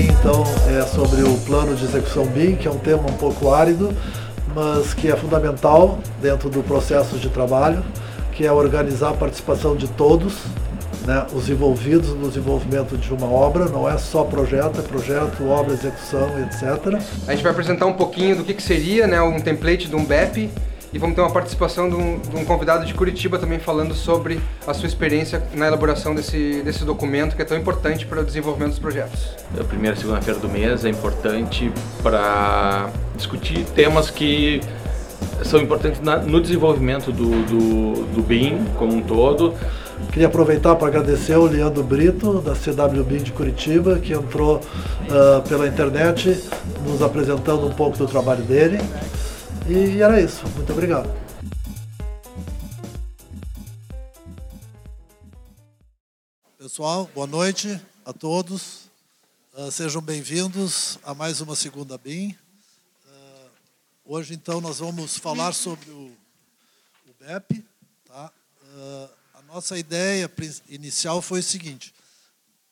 Então, é sobre o plano de execução BIM, que é um tema um pouco árido, mas que é fundamental dentro do processo de trabalho, que é organizar a participação de todos, né, os envolvidos no desenvolvimento de uma obra, não é só projeto, é projeto, obra, execução, etc. A gente vai apresentar um pouquinho do que, que seria né, um template de um BEP e vamos ter uma participação de um, de um, convidado de Curitiba também falando sobre a sua experiência na elaboração desse, desse documento que é tão importante para o desenvolvimento dos projetos. A primeira segunda-feira do mês é importante para discutir temas que são importantes na, no desenvolvimento do, do, do BIM como um todo. Queria aproveitar para agradecer ao Leandro Brito, da CWBIM de Curitiba, que entrou uh, pela internet nos apresentando um pouco do trabalho dele. E era isso. Muito obrigado. Pessoal, boa noite a todos. Uh, sejam bem-vindos a mais uma segunda BIM. Uh, hoje, então, nós vamos falar sobre o, o BEP. Tá? Uh, a nossa ideia inicial foi o seguinte: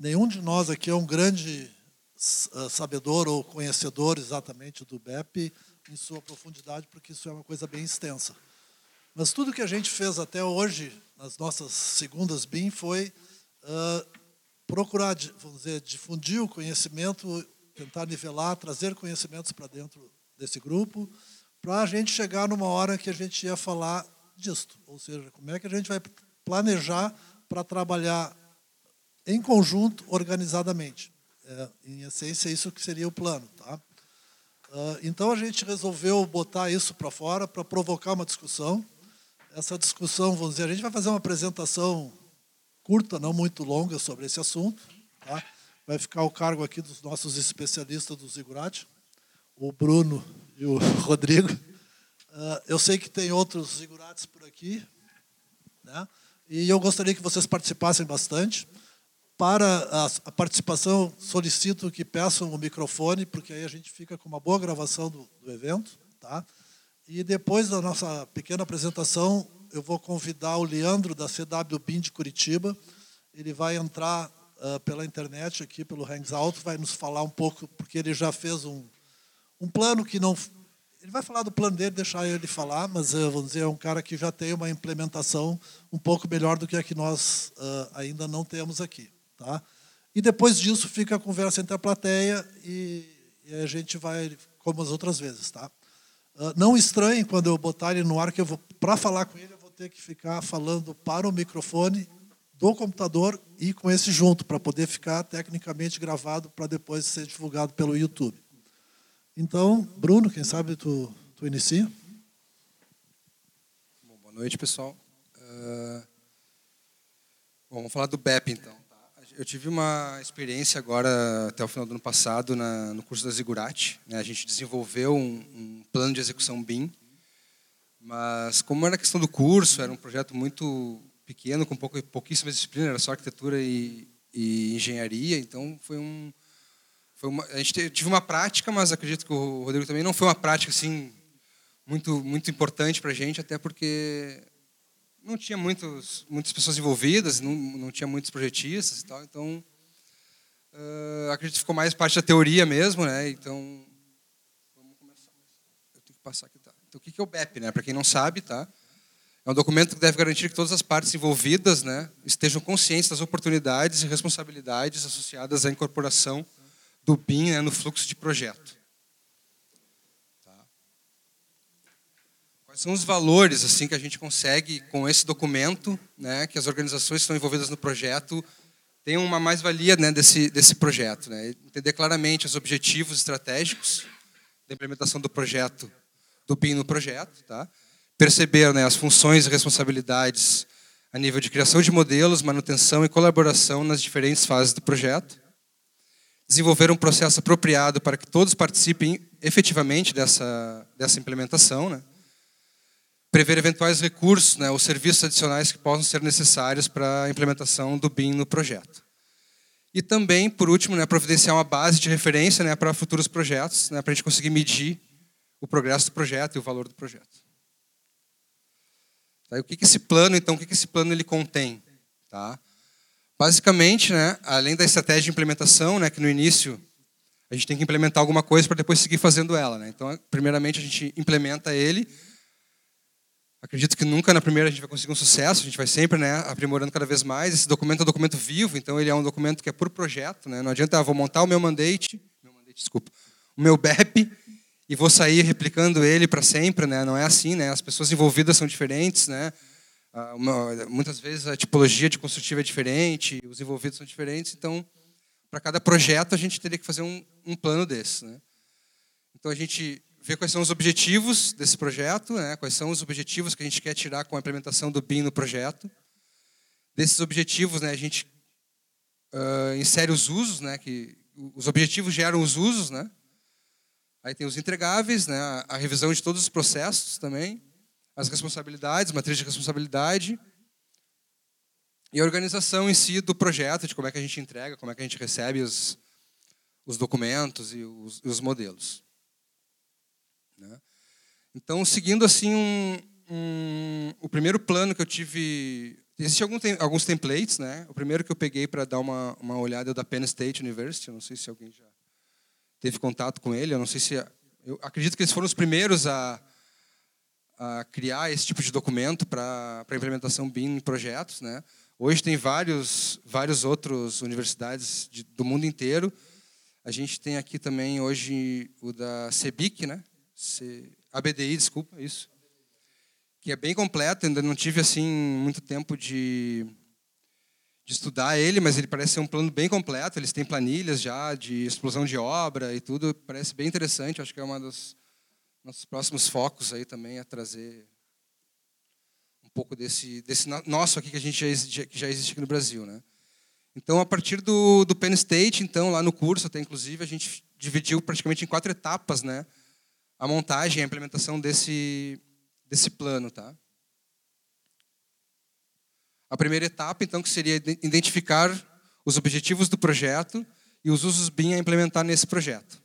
nenhum de nós aqui é um grande sabedor ou conhecedor exatamente do BEP em sua profundidade, porque isso é uma coisa bem extensa. Mas tudo que a gente fez até hoje, nas nossas segundas BIM, foi uh, procurar, vamos dizer, difundir o conhecimento, tentar nivelar, trazer conhecimentos para dentro desse grupo, para a gente chegar numa hora que a gente ia falar disto. Ou seja, como é que a gente vai planejar para trabalhar em conjunto, organizadamente. É, em essência, isso que seria o plano. Tá? Ah, então a gente resolveu botar isso para fora para provocar uma discussão. Essa discussão, vamos dizer, a gente vai fazer uma apresentação curta, não muito longa, sobre esse assunto. Tá? Vai ficar o cargo aqui dos nossos especialistas do Zigurati, o Bruno e o Rodrigo. Uh, eu sei que tem outros Zigurates por aqui, né? e eu gostaria que vocês participassem bastante. Para a participação, solicito que peçam o microfone, porque aí a gente fica com uma boa gravação do, do evento. Tá? E depois da nossa pequena apresentação, eu vou convidar o Leandro, da CW BIM de Curitiba. Ele vai entrar uh, pela internet aqui, pelo Hangout, vai nos falar um pouco, porque ele já fez um, um plano que não... Ele vai falar do plano dele, deixar ele falar, mas uh, vamos dizer, é um cara que já tem uma implementação um pouco melhor do que a que nós uh, ainda não temos aqui. Tá? E depois disso fica a conversa entre a plateia e, e a gente vai como as outras vezes. Tá? Uh, não estranhe quando eu botar ele no ar, que eu vou para falar com ele eu vou ter que ficar falando para o microfone do computador e com esse junto, para poder ficar tecnicamente gravado para depois ser divulgado pelo YouTube. Então, Bruno, quem sabe tu, tu inicia? Bom, boa noite, pessoal. Uh... Vamos falar do BEP, então eu tive uma experiência agora, até o final do ano passado, na, no curso da Zigurati. Né? A gente desenvolveu um, um, plano de execução BIM, mas como era questão do curso, era um projeto muito pequeno, com pouco, pouquíssimas disciplinas, era só arquitetura e, e engenharia, então foi um... Foi uma, a gente tive uma prática, mas acredito que o Rodrigo também não foi uma prática assim muito muito importante para a gente, até porque não tinha muitos, muitas pessoas envolvidas, não, não tinha muitos projetistas e tal, então uh, acredito que ficou mais parte da teoria mesmo, né? Então vamos começar. Eu tenho que passar aqui, tá? Então o que é o BEP, né? Para quem não sabe, tá? É um documento que deve garantir que todas as partes envolvidas, né, estejam conscientes das oportunidades e responsabilidades associadas à incorporação do BIM né, no fluxo de projeto. Quais são os valores assim que a gente consegue com esse documento, né, que as organizações que estão envolvidas no projeto tenham uma mais-valia né, desse, desse projeto. Né? Entender claramente os objetivos estratégicos da implementação do projeto, do BIM no projeto. Tá? Perceber né, as funções e responsabilidades a nível de criação de modelos, manutenção e colaboração nas diferentes fases do projeto. Desenvolver um processo apropriado para que todos participem efetivamente dessa, dessa implementação. Né? Prever eventuais recursos né, ou serviços adicionais que possam ser necessários para a implementação do BIM no projeto. E também, por último, né, providenciar uma base de referência né, para futuros projetos, né, para a gente conseguir medir o progresso do projeto e o valor do projeto. Tá, o que, que esse plano, então, o que, que esse plano ele contém? Tá? Basicamente, né, além da estratégia de implementação, né, que no início a gente tem que implementar alguma coisa para depois seguir fazendo ela. Né? Então, primeiramente, a gente implementa ele. Acredito que nunca na primeira a gente vai conseguir um sucesso, a gente vai sempre né, aprimorando cada vez mais. Esse documento é um documento vivo, então ele é um documento que é por projeto. Né? Não adianta, ah, vou montar o meu mandate, meu mandate, desculpa, o meu BEP e vou sair replicando ele para sempre. Né? Não é assim, né? as pessoas envolvidas são diferentes. Né? Ah, uma, muitas vezes a tipologia de construtiva é diferente, os envolvidos são diferentes, então para cada projeto a gente teria que fazer um, um plano desse. Né? Então a gente vê quais são os objetivos desse projeto, né? quais são os objetivos que a gente quer tirar com a implementação do BIM no projeto. Desses objetivos, né, a gente uh, insere os usos, né, que os objetivos geram os usos, né? Aí tem os entregáveis, né, a revisão de todos os processos também, as responsabilidades, matriz de responsabilidade, e a organização em si do projeto, de como é que a gente entrega, como é que a gente recebe os, os documentos e os, os modelos. Então, seguindo assim um, um, o primeiro plano que eu tive, existem alguns templates, né? O primeiro que eu peguei para dar uma, uma olhada é da Penn State University, eu não sei se alguém já teve contato com ele, eu não sei se eu acredito que eles foram os primeiros a, a criar esse tipo de documento para a implementação BIM em projetos, né? Hoje tem vários, vários outros universidades de, do mundo inteiro. A gente tem aqui também hoje o da CEBIC, né? C, ABDI, desculpa, isso. Que é bem completo, ainda não tive assim muito tempo de, de estudar ele, mas ele parece ser um plano bem completo. Eles têm planilhas já de explosão de obra e tudo. Parece bem interessante. Acho que é uma dos nossos próximos focos aí também a trazer pouco desse, desse nosso aqui que a gente já que já existe aqui no Brasil, né? Então, a partir do, do Penn State, então, lá no curso, até inclusive, a gente dividiu praticamente em quatro etapas, né? A montagem, a implementação desse, desse plano, tá? A primeira etapa, então, que seria identificar os objetivos do projeto e os usos BIM a implementar nesse projeto.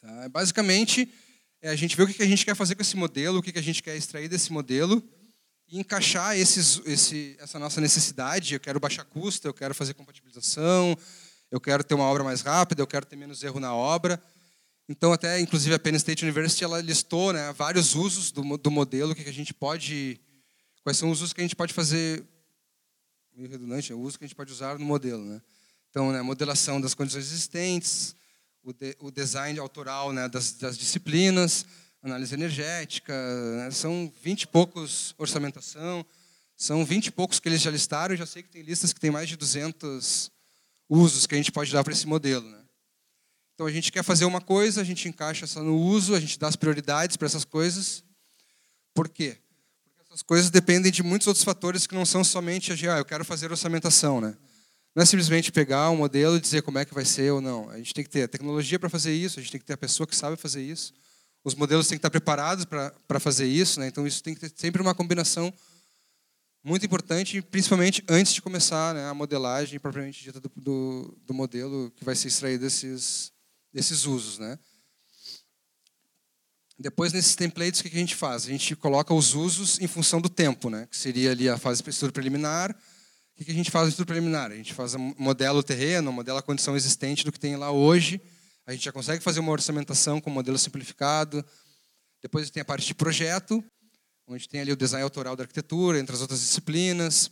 Tá? Basicamente, é a gente ver o que a gente quer fazer com esse modelo, o que a gente quer extrair desse modelo e encaixar esses, esse, essa nossa necessidade. Eu quero baixar custo, eu quero fazer compatibilização, eu quero ter uma obra mais rápida, eu quero ter menos erro na obra. Então, até, inclusive, a Penn State University ela listou né, vários usos do, do modelo, que a gente pode... Quais são os usos que a gente pode fazer... Meio redundante, é o uso que a gente pode usar no modelo. Né? Então, né, modelação das condições existentes, o, de, o design autoral né, das, das, disciplinas, análise energética, né, são 20 e poucos orçamentação, são 20 e poucos que eles já listaram, eu já sei que tem listas que tem mais de 200 usos que a gente pode dar para esse modelo. Né? Então a gente quer fazer uma coisa, a gente encaixa só no uso, a gente dá as prioridades para essas coisas. Por quê? Porque essas coisas dependem de muitos outros fatores que não são somente a ah, eu quero fazer orçamentação, né? Não é simplesmente pegar um modelo e dizer como é que vai ser ou não. A gente tem que ter a tecnologia para fazer isso, a gente tem que ter a pessoa que sabe fazer isso. Os modelos têm que estar preparados para fazer isso, né? então isso tem que ter sempre uma combinação muito importante, principalmente antes de começar né, a modelagem propriamente dita do, do, do, modelo que vai ser extraído desses, desses usos. Né? Depois, nesses templates, o que a gente faz? A gente coloca os usos em função do tempo, né? que seria ali a fase de estudo preliminar, o que a gente faz no estudo preliminar? A gente faz um modelo terreno, modela a condição existente do que tem lá hoje. A gente já consegue fazer uma orçamentação com um modelo simplificado. Depois tem a parte de projeto, onde tem ali o design autoral da arquitetura, entre as outras disciplinas.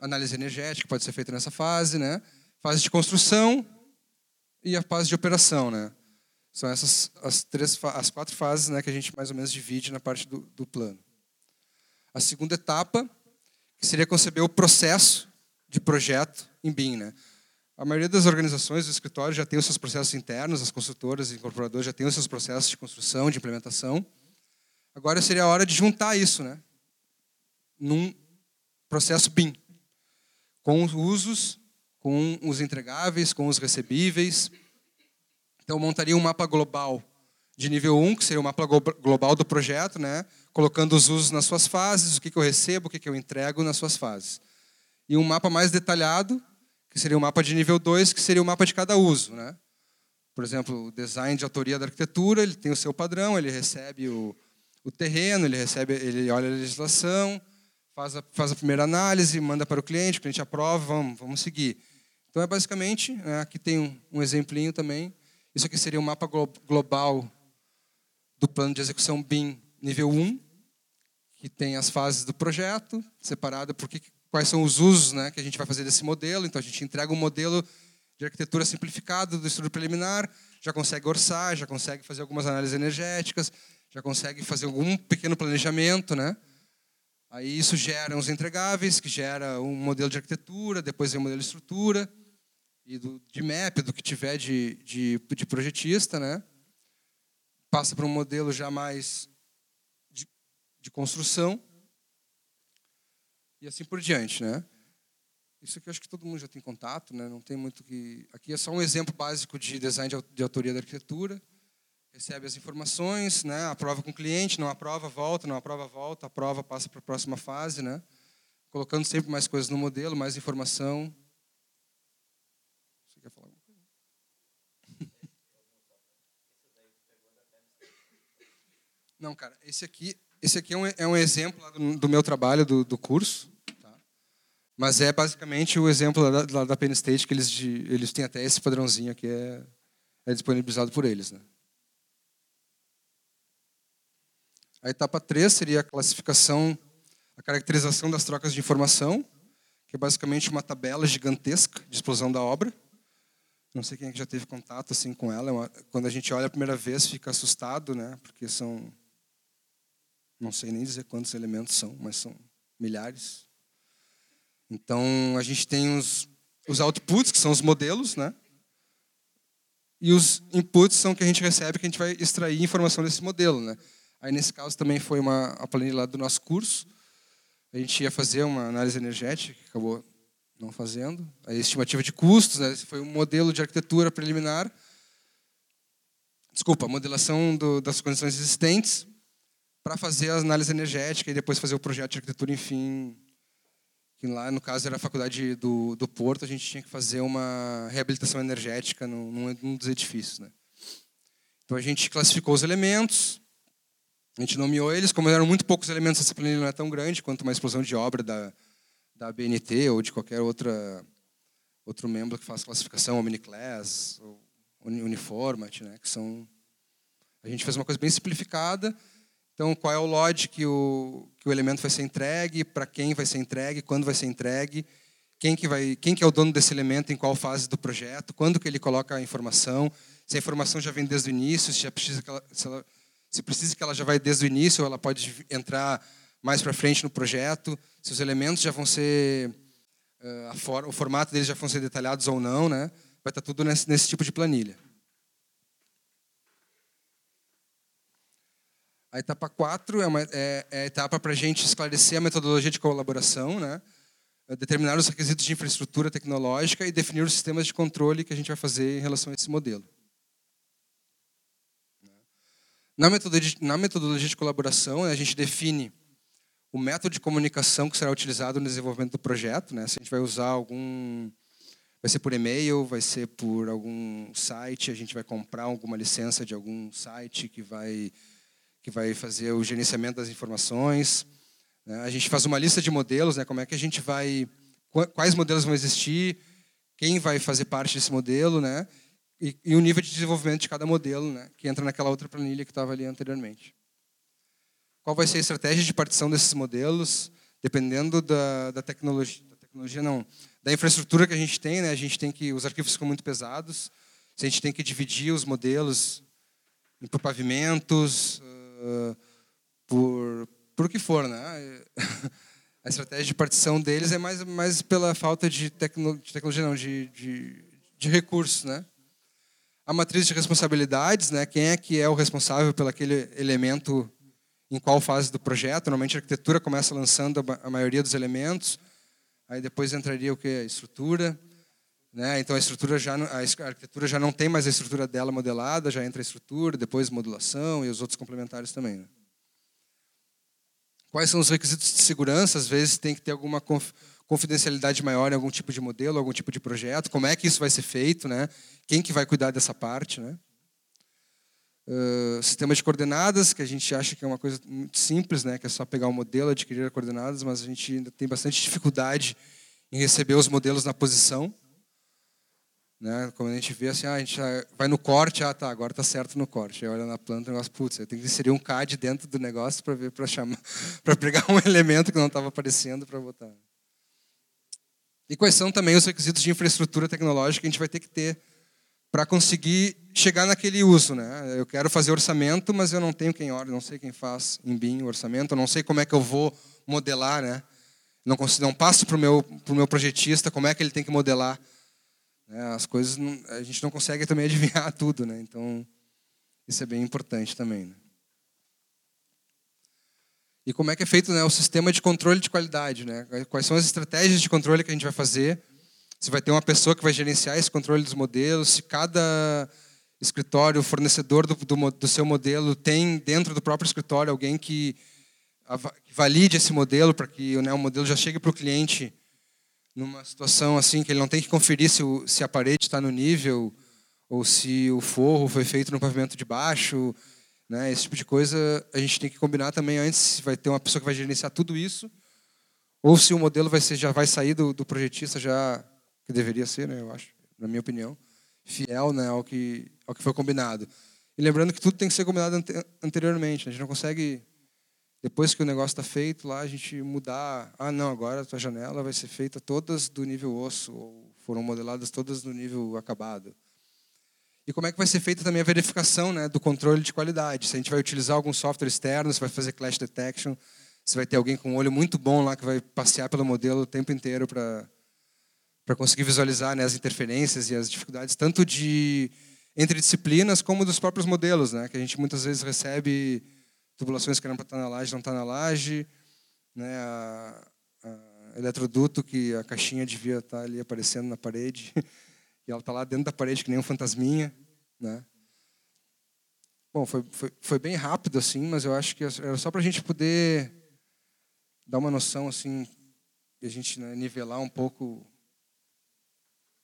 Análise energética pode ser feita nessa fase, né? Fase de construção e a fase de operação, né? São essas as três, as quatro fases, né, que a gente mais ou menos divide na parte do, do plano. A segunda etapa que seria conceber o processo de projeto em BIM. Né? A maioria das organizações do escritório já tem os seus processos internos, as consultoras e incorporadoras já têm os seus processos de construção, de implementação. Agora seria a hora de juntar isso, né? Num processo BIM, com os usos, com os entregáveis, com os recebíveis. Então, montaria um mapa global de nível 1, que seria o mapa global do projeto, né? colocando os usos nas suas fases, o que, eu recebo, o que, que eu entrego nas suas fases. E um mapa mais detalhado, que seria o mapa de nível 2, que seria o mapa de cada uso. Né? Por exemplo, o design de autoria da arquitetura, ele tem o seu padrão, ele recebe o, o terreno, ele recebe, ele olha a legislação, faz a, faz a primeira análise, manda para o cliente, o cliente aprova, vamos, vamos seguir. Então é basicamente, né, aqui tem um, um exemplinho também. Isso aqui seria um mapa glo global do plano de execução BIM nível 1, que tem as fases do projeto, separada por que, quais são os usos né, que a gente vai fazer desse modelo. Então a gente entrega um modelo de arquitetura simplificado do estudo preliminar, já consegue orçar, já consegue fazer algumas análises energéticas, já consegue fazer algum pequeno planejamento, né? Aí isso gera uns entregáveis, que gera um modelo de arquitetura, depois vem um modelo de estrutura, e do, de map, do que tiver de, de, de projetista, né? Passa para um modelo já mais de, de construção, e assim por diante, né? Isso aqui eu acho que todo mundo já tem contato, né? Não tem muito que. Aqui é só um exemplo básico de design de autoria da arquitetura recebe as informações, né, aprova com o cliente, não aprova, volta, não aprova, volta, aprova, passa para a próxima fase, né, colocando sempre mais coisas no modelo, mais informação. Você quer falar alguma coisa? Não, cara, esse aqui, esse aqui é um, é um exemplo do, do, meu trabalho, do, do curso, tá? mas é basicamente o exemplo da, da, da Penn State, que eles, de, eles têm até esse padrãozinho aqui, é, é disponibilizado por eles. Né? A etapa 3 seria a classificação, a caracterização das trocas de informação, que é basicamente uma tabela gigantesca de explosão da obra. Não sei quem é que já teve contato assim com ela. É quando a gente olha a primeira vez, fica assustado, né? Porque são, não sei nem dizer quantos elementos são, mas são milhares. Então a gente tem os, os outputs, que são os modelos, né? E os inputs são que a gente recebe, que a gente vai extrair informação desse modelo, né? Aí, nesse caso, também foi uma a planilha lá do nosso curso. A gente ia fazer uma análise energética, que acabou não fazendo. A estimativa de custos, né? Foi um modelo de arquitetura preliminar. Desculpa, modelação do, das condições existentes para fazer a análise energética e depois fazer o projeto de arquitetura, enfim. Que lá, no caso, era a faculdade do, do Porto, a gente tinha que fazer uma reabilitação energética num, num dos edifícios. Né? Então, a gente classificou os elementos, a gente nomeou eles, como eram muito poucos elementos, essa planilha não é tão grande quanto uma explosão de obra da, da BNT ou de qualquer outra, outro membro que faça classificação, Omniclass, ou Uniformat, né, que são... A gente fez uma coisa bem simplificada. Então, qual é o load que o, que o elemento vai ser entregue, para quem vai ser entregue, quando vai ser entregue, quem que, vai, quem que é o dono desse elemento, em qual fase do projeto, quando que ele coloca a informação, se a informação já vem desde o início, se já precisa se ela se precisa que ela já vai desde o início, ela pode entrar mais para frente no projeto, se os elementos já vão ser, for, o formato deles já vão ser detalhados ou não, né? Vai estar tá tudo nesse, nesse tipo de planilha. A etapa 4 é, uma, é, é a etapa para a gente esclarecer a metodologia de colaboração, né? determinar os requisitos de infraestrutura tecnológica e definir os sistemas de controle que a gente vai fazer em relação a esse modelo. Na metodologia, na metodologia de colaboração, a gente define o método de comunicação que será utilizado no desenvolvimento do projeto. Né? Se a gente vai usar algum. Vai ser por e-mail, vai ser por algum site, a gente vai comprar alguma licença de algum site que vai, que vai fazer o gerenciamento das informações. Né? A gente faz uma lista de modelos, né? como é que a gente vai. Quais modelos vão existir, quem vai fazer parte desse modelo, né? E, e, o nível de desenvolvimento de cada modelo, né, que entra naquela outra planilha que estava ali anteriormente. Qual vai ser a estratégia de partição desses modelos, dependendo da, da tecnologia, da tecnologia não, da infraestrutura que a gente tem, né, a gente tem que os arquivos ficam muito pesados, se a gente tem que dividir os modelos por pavimentos, uh, por por o que for, né? A estratégia de partição deles é mais mais pela falta de, tecno, de tecnologia, não, de, de, de recursos, né? A matriz de responsabilidades, né? Quem é que é o responsável pelo aquele elemento em qual fase do projeto? Normalmente a arquitetura começa lançando a maioria dos elementos, aí depois entraria o que a estrutura, né? Então a estrutura já a arquitetura já não tem mais a estrutura dela modelada, já entra a estrutura, depois modulação e os outros complementares também. Né? Quais são os requisitos de segurança? Às vezes tem que ter alguma confidencialidade maior em algum tipo de modelo, algum tipo de projeto, como é que isso vai ser feito, né? Quem que vai cuidar dessa parte, né? Uh, sistema de coordenadas, que a gente acha que é uma coisa muito simples, né? Que é só pegar o um modelo, adquirir coordenadas, mas a gente ainda tem bastante dificuldade em receber os modelos na posição. Né? Como a gente vê assim, ah, a gente vai no corte, ah, tá, agora tá certo no corte. Aí olha na planta, o negócio, putz, eu tenho que inserir um CAD dentro do negócio para ver, para chamar, para pegar um elemento que não estava aparecendo para botar. E quais são também os requisitos de infraestrutura tecnológica que a gente vai ter que ter para conseguir chegar naquele uso, né? Eu quero fazer orçamento, mas eu não tenho quem olha, não sei quem faz em BIM orçamento, eu não sei como é que eu vou modelar, né? Não, consigo, não passo para o meu, pro meu projetista como é que ele tem que modelar. Né? As coisas, não, a gente não consegue também adivinhar tudo, né? Então, isso é bem importante também. Né? E como é que é feito né, o sistema de controle de qualidade, né? Quais são as estratégias de controle que a gente vai fazer se vai ter uma pessoa que vai gerenciar esse controle dos modelos, se cada escritório, fornecedor do, do, do seu modelo tem dentro do próprio escritório alguém que, valide esse modelo para que né, o modelo já chegue para o cliente numa situação assim que ele não tem que conferir se, o, se a parede está no nível ou se o forro foi feito no pavimento de baixo, né? Esse tipo de coisa a gente tem que combinar também antes se vai ter uma pessoa que vai gerenciar tudo isso ou se o modelo vai ser já vai sair do, do projetista já que deveria ser, né, eu acho, na minha opinião, fiel né, ao, que, ao que foi combinado. E lembrando que tudo tem que ser combinado ante, anteriormente. Né? A gente não consegue, depois que o negócio está feito, lá a gente mudar. Ah, não, agora a tua janela vai ser feita todas do nível osso, ou foram modeladas todas do nível acabado. E como é que vai ser feita também a verificação né, do controle de qualidade? Se a gente vai utilizar algum software externo, se vai fazer clash detection, se vai ter alguém com um olho muito bom lá que vai passear pelo modelo o tempo inteiro para conseguir visualizar né, as interferências e as dificuldades, tanto de entre disciplinas como dos próprios modelos, né, que a gente muitas vezes recebe tubulações que eram para estar na laje, não está na laje, né, a, a eletroduto que a caixinha devia estar tá ali aparecendo na parede e ela está lá dentro da parede que nem um fantasminha, né? Bom, foi, foi, foi bem rápido assim, mas eu acho que era só para a gente poder dar uma noção assim, e a gente né, nivelar um pouco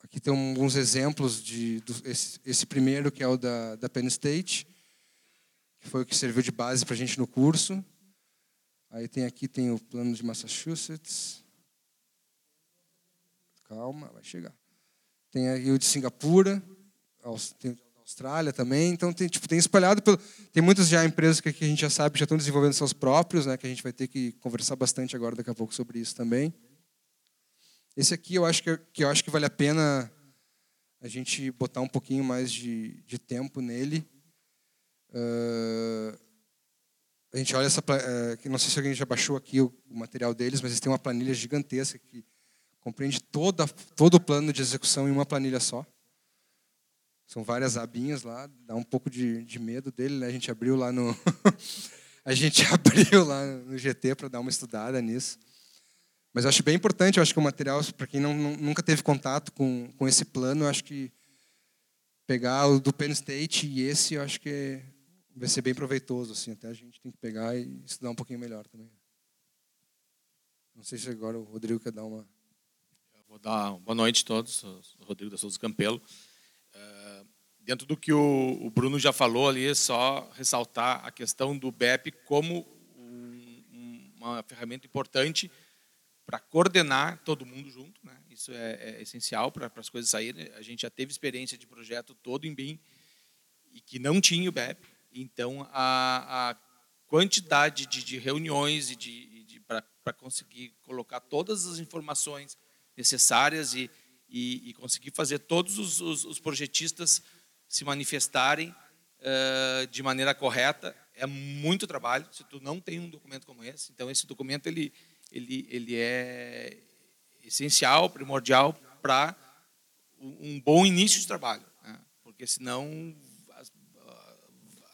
Aqui tem alguns exemplos de esse, esse, primeiro que é o da, da Penn State, que foi o que serviu de base para a gente no curso. Aí tem aqui tem o plano de Massachusetts. Calma, vai chegar. Tem aí o de Singapura, tem o da Austrália também. Então tem tipo tem espalhado pelo, tem muitas já empresas que a gente já sabe já estão desenvolvendo seus próprios, né? Que a gente vai ter que conversar bastante agora daqui a pouco sobre isso também. Esse aqui eu acho que, que eu acho que vale a pena a gente botar um pouquinho mais de, de tempo nele. Uh, a gente olha essa, uh, não sei se alguém já baixou aqui o, o, material deles, mas eles têm uma planilha gigantesca que compreende toda, todo o plano de execução em uma planilha só. São várias abinhas lá, dá um pouco de, de medo dele, né? A gente abriu lá no a gente abriu lá no GT para dar uma estudada nisso. Mas eu acho bem importante, eu acho que o material, para quem não, nunca teve contato com, com esse plano, eu acho que pegar o do Penn State e esse, eu acho que vai ser bem proveitoso. Assim, até a gente tem que pegar e estudar um pouquinho melhor também. Não sei se agora o Rodrigo quer dar uma... Dar boa noite a todos, Rodrigo da Souza Campelo. Uh, dentro do que o, o, Bruno já falou ali, é só ressaltar a questão do BEP como um, uma ferramenta importante para coordenar todo mundo junto, né? Isso é, é essencial para as coisas saírem. A gente já teve experiência de projeto todo em BIM e que não tinha o BEP. Então, a, a quantidade de, de, reuniões e de, de para conseguir colocar todas as informações necessárias e, e, e conseguir fazer todos os, os, os projetistas se manifestarem uh, de maneira correta é muito trabalho. Se tu não tem um documento como esse, então esse documento ele ele, ele é essencial, primordial para um bom início de trabalho, né? porque senão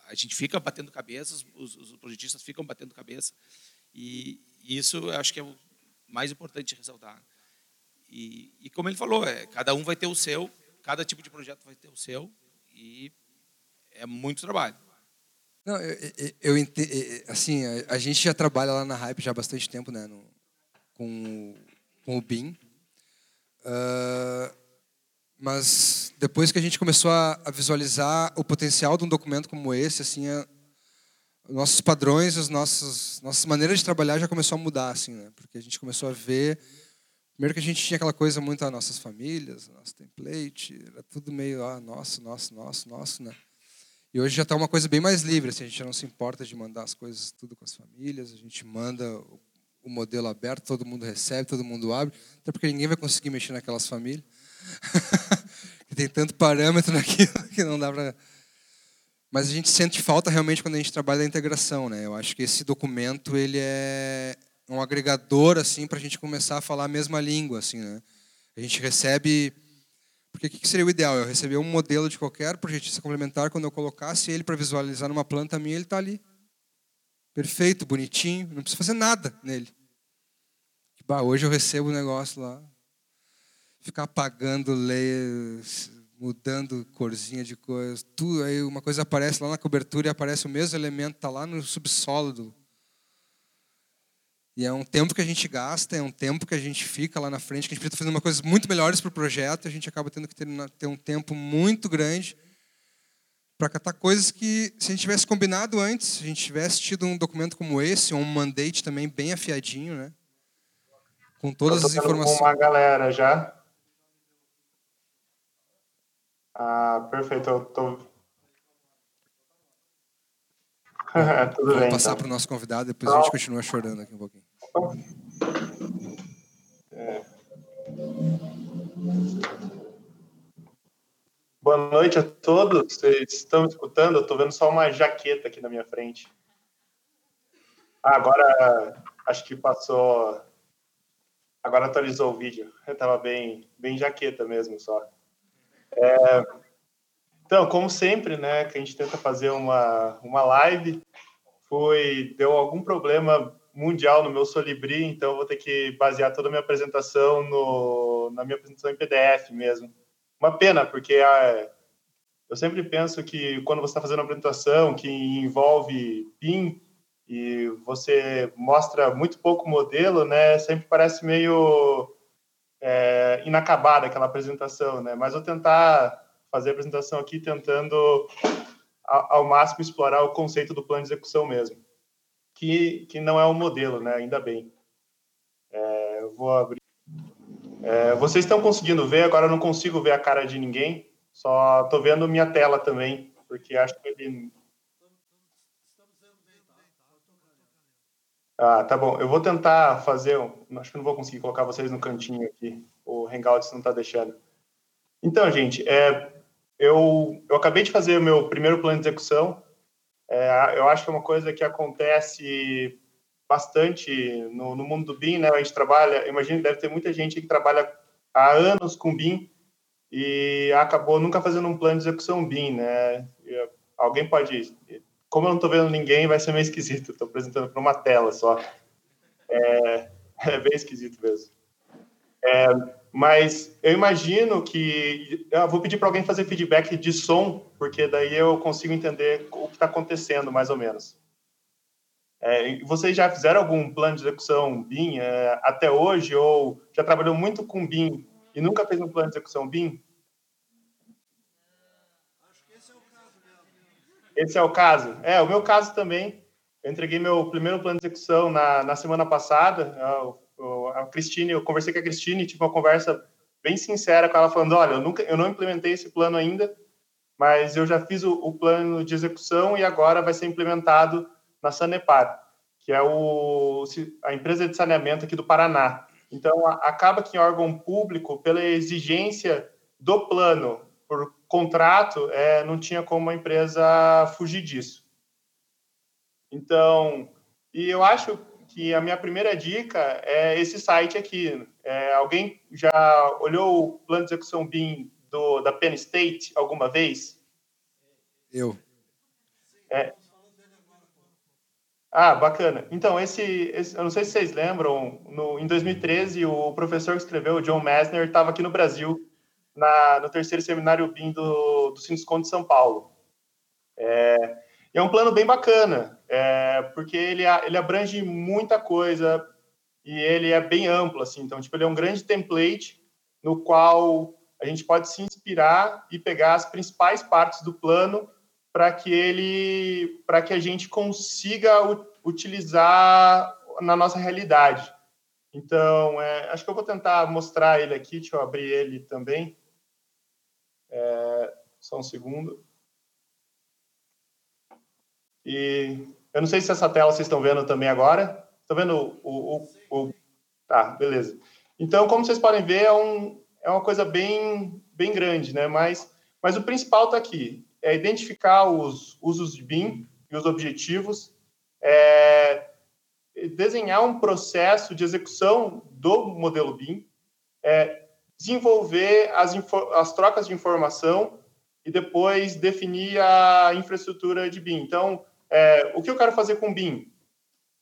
a, gente fica batendo cabeça, os, os, projetistas ficam batendo cabeça, e, isso eu acho que é o mais importante ressaltar. E, e, como ele falou, é, cada um vai ter o seu, cada tipo de projeto vai ter o seu, e é muito trabalho. Não, eu, eu, eu, assim, a, a, gente já trabalha lá na Hype já há bastante tempo, né, no, com, com o BIM. Uh, mas depois que a gente começou a, a, visualizar o potencial de um documento como esse, assim, a, nossos padrões, as nossas nossas maneiras de trabalhar já começou a mudar, assim, né? Porque a gente começou a ver Primeiro que a gente tinha aquela coisa muito, as nossas famílias, nosso template, era tudo meio, ah, nosso, nosso, nosso, nosso, né? E hoje já está uma coisa bem mais livre, assim, a gente já não se importa de mandar as coisas tudo com as famílias, a gente manda o modelo aberto, todo mundo recebe, todo mundo abre, até porque ninguém vai conseguir mexer naquelas famílias. tem tanto parâmetro naquilo que não dá para. Mas a gente sente falta realmente quando a gente trabalha da integração, né? Eu acho que esse documento ele é um agregador assim para a gente começar a falar a mesma língua, assim, né? A gente recebe porque o que seria o ideal? Eu receber um modelo de qualquer projetista complementar, quando eu colocasse ele para visualizar numa planta minha, ele está ali. Perfeito, bonitinho, não precisa fazer nada nele. Bah, hoje eu recebo o negócio lá, ficar apagando layers, mudando corzinha de coisa, tudo, aí uma coisa aparece lá na cobertura e aparece o mesmo elemento, está lá no subsolo do, e é um tempo que a gente gasta, é um tempo que a gente fica lá na frente, que a gente precisa fazer uma coisa muito melhores para o projeto, a gente acaba tendo que ter, ter um tempo muito grande para catar coisas que, se a gente tivesse combinado antes, se a gente tivesse tido um documento como esse, ou um mandate também bem afiadinho, né? Com todas as informações. Com uma galera já. Ah, perfeito. Eu tô Tudo Vamos bem, passar então. para o nosso convidado, depois a gente continua chorando aqui um pouquinho. É. Boa noite a todos. Vocês estão escutando? Eu estou vendo só uma jaqueta aqui na minha frente. Ah, agora acho que passou. Agora atualizou o vídeo. Eu estava bem, bem jaqueta mesmo só. É... Então, como sempre, né, que a gente tenta fazer uma, uma live, foi deu algum problema mundial no meu Solibri, então vou ter que basear toda a minha apresentação no, na minha apresentação em PDF mesmo. Uma pena, porque a, eu sempre penso que quando você está fazendo uma apresentação que envolve PIN e você mostra muito pouco modelo, né, sempre parece meio é, inacabada aquela apresentação, né? Mas vou tentar fazer a apresentação aqui tentando ao máximo explorar o conceito do plano de execução mesmo, que, que não é um modelo, né? Ainda bem. É, eu vou abrir. É, vocês estão conseguindo ver? Agora eu não consigo ver a cara de ninguém, só estou vendo minha tela também, porque acho que ele. Ah, tá bom. Eu vou tentar fazer. Acho que não vou conseguir colocar vocês no cantinho aqui. O Hangouts não está deixando. Então, gente, é, eu, eu acabei de fazer o meu primeiro plano de execução. É, eu acho que é uma coisa que acontece bastante no, no mundo do BIM, né? A gente trabalha, imagino que deve ter muita gente que trabalha há anos com BIM e acabou nunca fazendo um plano de execução BIM, né? E alguém pode, como eu não estou vendo ninguém, vai ser meio esquisito. Estou apresentando para uma tela só. É, é bem esquisito mesmo. É, mas eu imagino que eu vou pedir para alguém fazer feedback de som, porque daí eu consigo entender o que está acontecendo, mais ou menos. É, vocês já fizeram algum plano de execução BIM é, até hoje, ou já trabalhou muito com BIM e nunca fez um plano de execução BIM? Acho que esse é o caso mesmo. Esse é o caso? É, o meu caso também. Eu entreguei meu primeiro plano de execução na, na semana passada. Eu a Cristine, eu conversei com a Cristine, tive uma conversa bem sincera com ela, falando: olha, eu, nunca, eu não implementei esse plano ainda, mas eu já fiz o, o plano de execução e agora vai ser implementado na Sanepar, que é o, a empresa de saneamento aqui do Paraná. Então, a, acaba que em órgão público, pela exigência do plano por contrato, é, não tinha como a empresa fugir disso. Então, e eu acho que a minha primeira dica é esse site aqui. É, alguém já olhou o plano de execução BIM do, da Penn State alguma vez? Eu. É. Ah, bacana. Então, esse, esse, eu não sei se vocês lembram, no, em 2013, o professor que escreveu, o John Messner, estava aqui no Brasil, na, no terceiro seminário BIM do, do Sinscom de São Paulo. É, é um plano bem bacana, é, porque ele, ele abrange muita coisa e ele é bem amplo, assim. Então, tipo, ele é um grande template no qual a gente pode se inspirar e pegar as principais partes do plano para que ele, para que a gente consiga utilizar na nossa realidade. Então, é, acho que eu vou tentar mostrar ele aqui. Deixa eu abrir ele também. É, só um segundo. E eu não sei se essa tela vocês estão vendo também agora. Estão vendo o, o, o, Tá, beleza. Então, como vocês podem ver, é, um, é uma coisa bem, bem grande, né? Mas, mas o principal está aqui. É identificar os usos de BIM e os objetivos. É desenhar um processo de execução do modelo BIM. É desenvolver as, as trocas de informação e depois definir a infraestrutura de BIM. Então, é, o que eu quero fazer com BIM?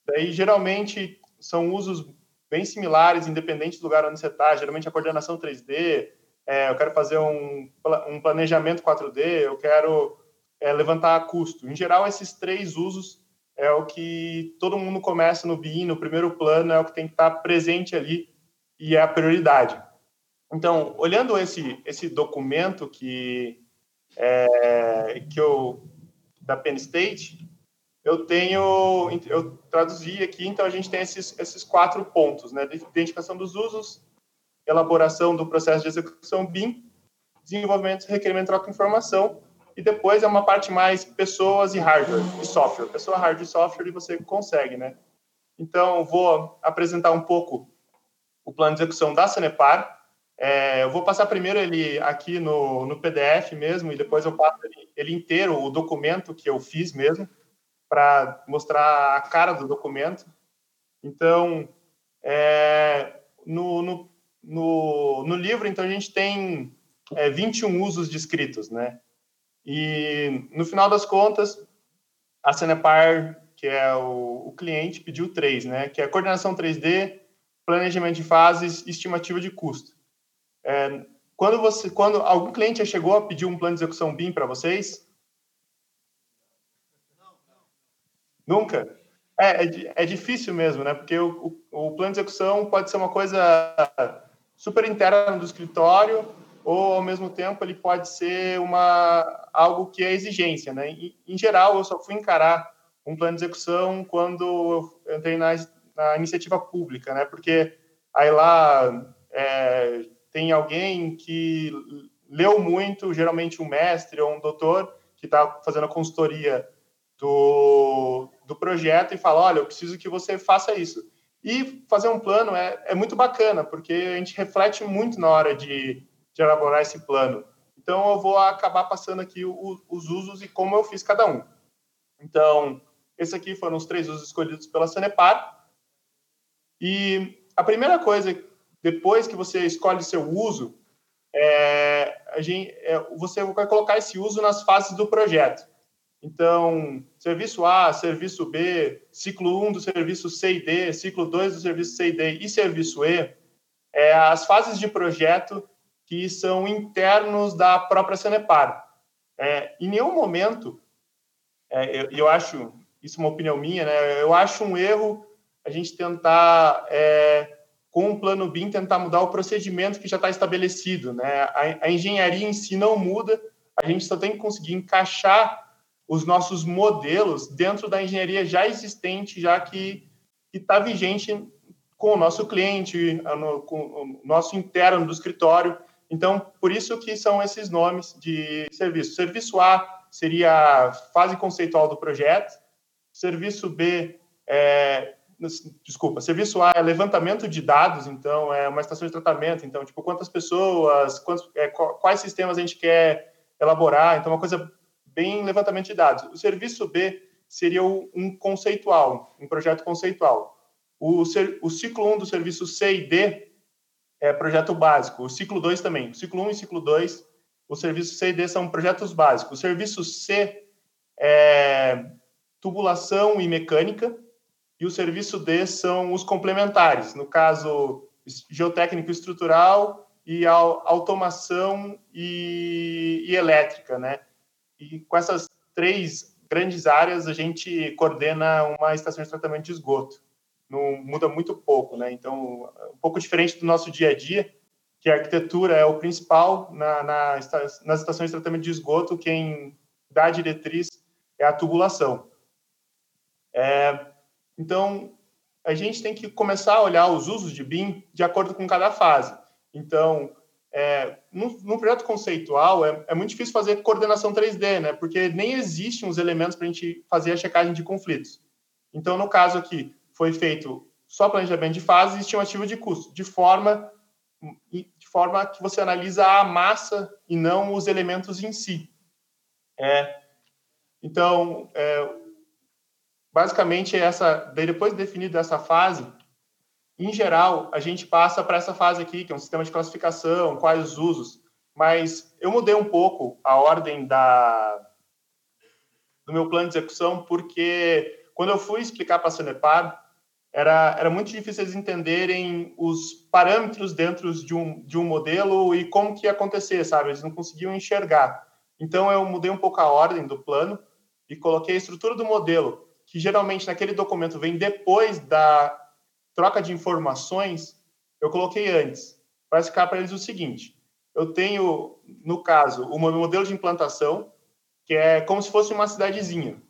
Daí, geralmente, são usos bem similares, independente do lugar onde você está. Geralmente, a coordenação 3D, é, eu quero fazer um, um planejamento 4D, eu quero é, levantar custo. Em geral, esses três usos é o que todo mundo começa no BIM, no primeiro plano, é o que tem que estar presente ali e é a prioridade. Então, olhando esse, esse documento que, é, que eu, da Penn State, eu tenho, eu traduzi aqui, então a gente tem esses, esses quatro pontos, né? Identificação dos usos, elaboração do processo de execução BIM, desenvolvimento, requerimento, troca de informação, e depois é uma parte mais pessoas e hardware e software. Pessoa, hardware e software e você consegue, né? Então, vou apresentar um pouco o plano de execução da Sanepar. É, eu vou passar primeiro ele aqui no, no PDF mesmo, e depois eu passo ele, ele inteiro, o documento que eu fiz mesmo para mostrar a cara do documento. Então, é, no, no, no, no, livro, então, a gente tem é, 21 usos descritos, né? E, no final das contas, a Cenepar, que é o, o cliente, pediu três, né? Que é coordenação 3D, planejamento de fases e estimativa de custo. É, quando você, quando algum cliente já chegou a pedir um plano de execução BIM para vocês, Nunca? É, é, é, difícil mesmo, né? Porque o, o, o, plano de execução pode ser uma coisa super interna do escritório ou, ao mesmo tempo, ele pode ser uma, algo que é exigência, né? Em, em geral, eu só fui encarar um plano de execução quando eu entrei na, na iniciativa pública, né? Porque aí lá é, tem alguém que leu muito, geralmente um mestre ou um doutor, que está fazendo a consultoria do, do projeto e fala, olha, eu preciso que você faça isso. E fazer um plano é, é muito bacana, porque a gente reflete muito na hora de, de elaborar esse plano. Então, eu vou acabar passando aqui o, os usos e como eu fiz cada um. Então, esses aqui foram os três usos escolhidos pela Sanepar. E a primeira coisa, depois que você escolhe seu uso, é, a gente, é, você vai colocar esse uso nas fases do projeto. Então, serviço A, serviço B, ciclo 1 do serviço C e D, ciclo 2 do serviço C e D e serviço E, é as fases de projeto que são internos da própria Sanepar. É, em nenhum momento, é, eu, eu, acho, isso é uma opinião minha, né, eu acho um erro a gente tentar, é, com o plano BIM, tentar mudar o procedimento que já está estabelecido. Né? A, a engenharia em si não muda, a gente só tem que conseguir encaixar os nossos modelos dentro da engenharia já existente, já que está vigente com o nosso cliente, com o nosso interno do escritório. Então, por isso que são esses nomes de serviço. Serviço A seria a fase conceitual do projeto. Serviço B é, desculpa, serviço A é levantamento de dados, então é uma estação de tratamento, então tipo quantas pessoas, quantos, é, quais sistemas a gente quer elaborar, então uma coisa bem levantamento de dados. O serviço B seria um conceitual, um projeto conceitual. O, o ciclo 1 do serviço C e D é projeto básico. O ciclo 2 também. O ciclo 1 e ciclo 2, o serviço C e D são projetos básicos. O serviço C é tubulação e mecânica, e o serviço D são os complementares, no caso, geotécnico estrutural e automação e, e elétrica, né? E com essas três grandes áreas, a gente coordena uma estação de tratamento de esgoto. Não muda muito pouco, né? Então, um pouco diferente do nosso dia a dia, que a arquitetura é o principal na, na, nas estações de tratamento de esgoto, quem dá a diretriz é a tubulação. É, então, a gente tem que começar a olhar os usos de BIM de acordo com cada fase. Então, é, no, projeto conceitual, é, é, muito difícil fazer coordenação 3D, né? Porque nem existem os elementos para a gente fazer a checagem de conflitos. Então, no caso aqui, foi feito só planejamento de fase e estimativa de custo, de forma, de forma que você analisa a massa e não os elementos em si. É, então, é, basicamente, essa, depois de definida essa fase, em geral, a gente passa para essa fase aqui, que é um sistema de classificação, quais os usos. Mas eu mudei um pouco a ordem da, do meu plano de execução, porque quando eu fui explicar para a Sanepar, era, era muito difícil eles entenderem os parâmetros dentro de um, de um modelo e como que ia acontecer, sabe? Eles não conseguiam enxergar. Então, eu mudei um pouco a ordem do plano e coloquei a estrutura do modelo, que geralmente naquele documento vem depois da troca de informações, eu coloquei antes. Vai ficar para eles o seguinte: eu tenho, no caso, meu modelo de implantação, que é como se fosse uma cidadezinha.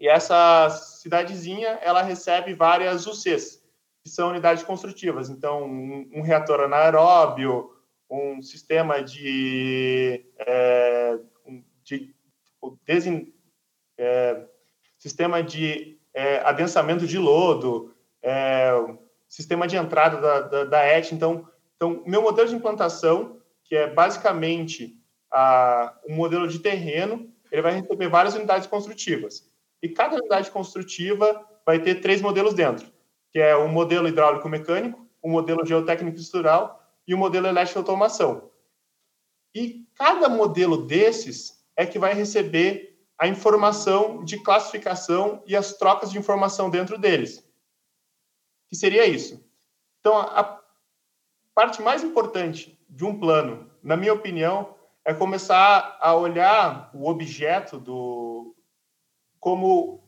E essa cidadezinha, ela recebe várias UCs, que são unidades construtivas. Então, um, um reator anaeróbio, um sistema de, é, de desin, é, sistema de é, adensamento de lodo, é, sistema de entrada da, da, da ET. Então, então, meu modelo de implantação, que é basicamente a, um modelo de terreno, ele vai receber várias unidades construtivas. E cada unidade construtiva vai ter três modelos dentro, que é o modelo hidráulico-mecânico, o modelo geotécnico estrutural e o modelo elétrico automação. E cada modelo desses é que vai receber a informação de classificação e as trocas de informação dentro deles que seria isso. Então, a parte mais importante de um plano, na minha opinião, é começar a olhar o objeto do como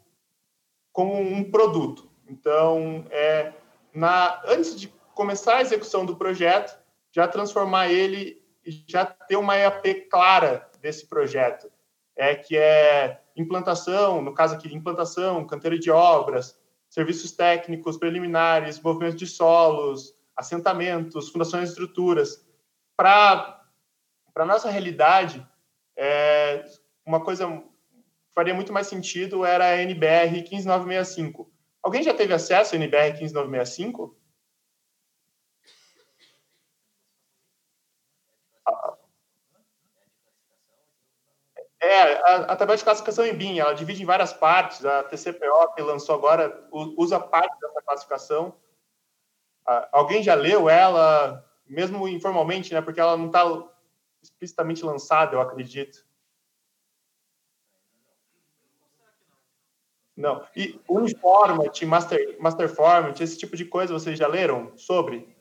como um produto. Então, é na antes de começar a execução do projeto, já transformar ele e já ter uma EAP clara desse projeto, é que é implantação, no caso aqui, implantação, canteiro de obras, serviços técnicos preliminares, movimento de solos, assentamentos, fundações de estruturas. Para a nossa realidade, é, uma coisa que faria muito mais sentido era a NBR 15965. Alguém já teve acesso à NBR 15965? É, a, a, tabela de classificação em BIM, ela divide em várias partes. A TCPO, que lançou agora, usa parte dessa classificação. alguém já leu ela, mesmo informalmente, né? Porque ela não está explicitamente lançada, eu acredito. Não. E Uniformat, Master, Master Format, esse tipo de coisa, vocês já leram sobre?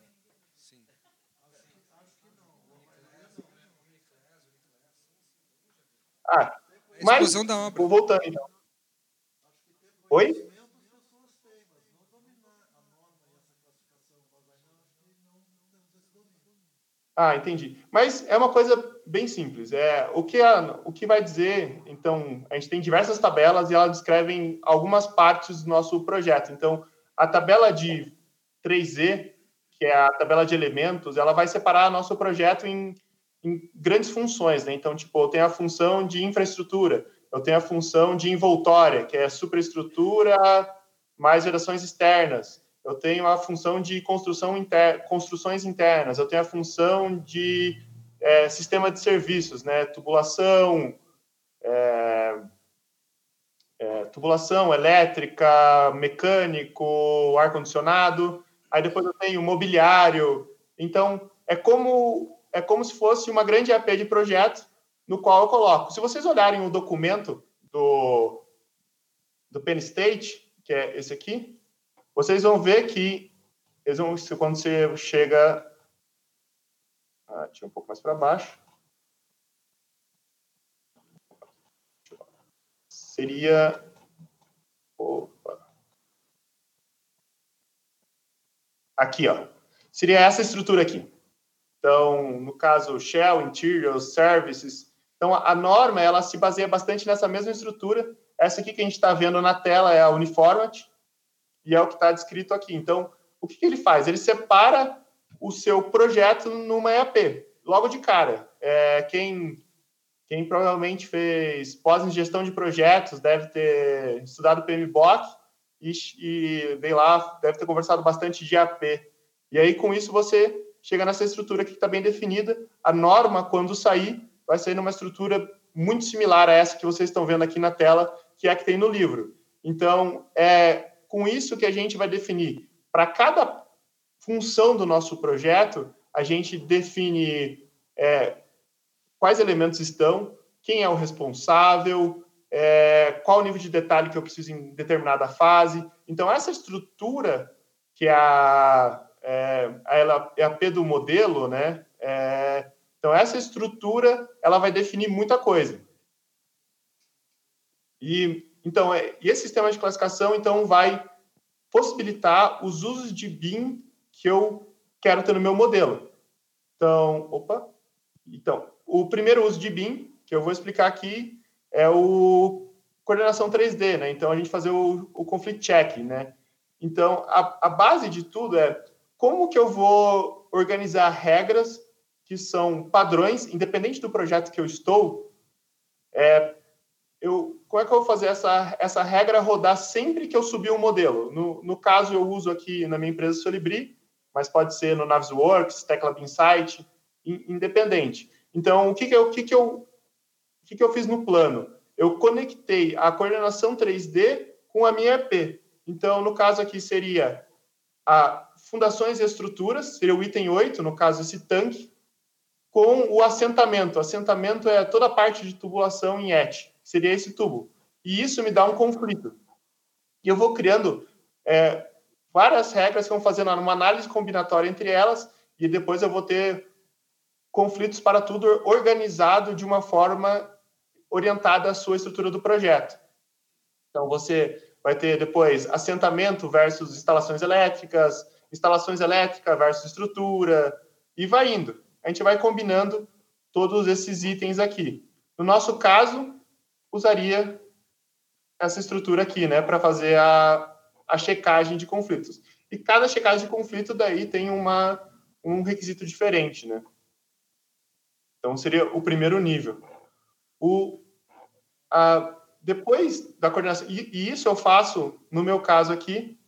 Ah, mas, da obra. voltando então. Oi? Ah, entendi. Mas é uma coisa bem simples. É o que a, o que vai dizer. Então, a gente tem diversas tabelas e elas descrevem algumas partes do nosso projeto. Então, a tabela de 3Z, que é a tabela de elementos, ela vai separar nosso projeto em em grandes funções, né? Então, tipo, eu tenho a função de infraestrutura, eu tenho a função de envoltória, que é superestrutura mais gerações externas. Eu tenho a função de construção inter... construções internas. Eu tenho a função de é, sistema de serviços, né? Tubulação, é, é, tubulação elétrica, mecânico, ar condicionado. Aí depois eu tenho mobiliário. Então é como é como se fosse uma grande AP de projeto no qual eu coloco. Se vocês olharem o documento do, do Penn State, que é esse aqui, vocês vão ver que eles vão, quando você chega. Ah, tinha um pouco mais para baixo. Seria. Opa. Aqui, ó. Seria essa estrutura aqui. Então, no caso, Shell, Interiors, Services. Então, a norma, ela se baseia bastante nessa mesma estrutura. Essa aqui que a gente está vendo na tela é a Uniformat. e é o que está descrito aqui. Então, o que, que ele faz? Ele separa o seu projeto numa EAP, logo de cara. É, quem, quem provavelmente fez pós em gestão de projetos deve ter estudado PMBOK e, e lá, deve ter conversado bastante de EAP. E aí, com isso, você chega nessa estrutura que está bem definida. A norma, quando sair, vai sair numa estrutura muito similar a essa que vocês estão vendo aqui na tela, que é a que tem no livro. Então, é com isso que a gente vai definir para cada função do nosso projeto, a gente define é, quais elementos estão, quem é o responsável, é, qual o nível de detalhe que eu preciso em determinada fase. Então, essa estrutura, que é a, é, ela é a P do modelo, né? É, então, essa estrutura, ela vai definir muita coisa. E, então, é, e esse sistema de classificação, então, vai possibilitar os usos de BIM que eu quero ter no meu modelo. Então, opa. Então, o primeiro uso de BIM, que eu vou explicar aqui, é o coordenação 3D, né? Então, a gente fazer o, o conflict check, né? Então, a, a base de tudo é como que eu vou organizar regras que são padrões, independente do projeto que eu estou, é, eu, como é que eu vou fazer essa, essa regra rodar sempre que eu subir um modelo? No, no caso, eu uso aqui na minha empresa Solibri, mas pode ser no Navisworks, Tecla Insight, independente. Então, o que, que, eu, o que, que, eu, o que, que eu fiz no plano? Eu conectei a coordenação 3D com a minha EP. Então, no caso aqui seria a fundações e estruturas, seria o item 8, no caso esse tanque, com o assentamento. Assentamento é toda a parte de tubulação em ET, seria esse tubo. E isso me dá um conflito. E eu vou criando é, várias regras que vão fazendo uma análise combinatória entre elas, e depois eu vou ter conflitos para tudo organizado de uma forma orientada à sua estrutura do projeto. Então, você vai ter depois assentamento versus instalações elétricas, instalações elétricas versus estrutura, e vai indo. A gente vai combinando todos esses itens aqui. No nosso caso, usaria essa estrutura aqui, né, para fazer a, a checagem de conflitos. E cada checagem de conflito daí tem uma, um requisito diferente, né? Então, seria o primeiro nível. O, a, depois da coordenação, e, e, isso eu faço, no meu caso aqui,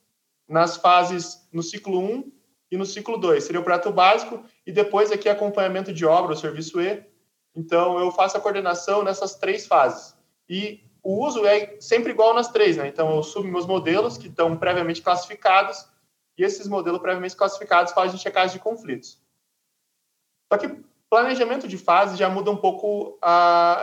nas fases, no ciclo 1 e no ciclo 2. Seria o prato básico e depois aqui acompanhamento de obra, o serviço E. Então, eu faço a coordenação nessas três fases. E o uso é sempre igual nas três, né? Então, eu subo meus modelos que estão previamente classificados e esses modelos previamente classificados fazem checagem de conflitos. Só que planejamento de fase já muda um pouco,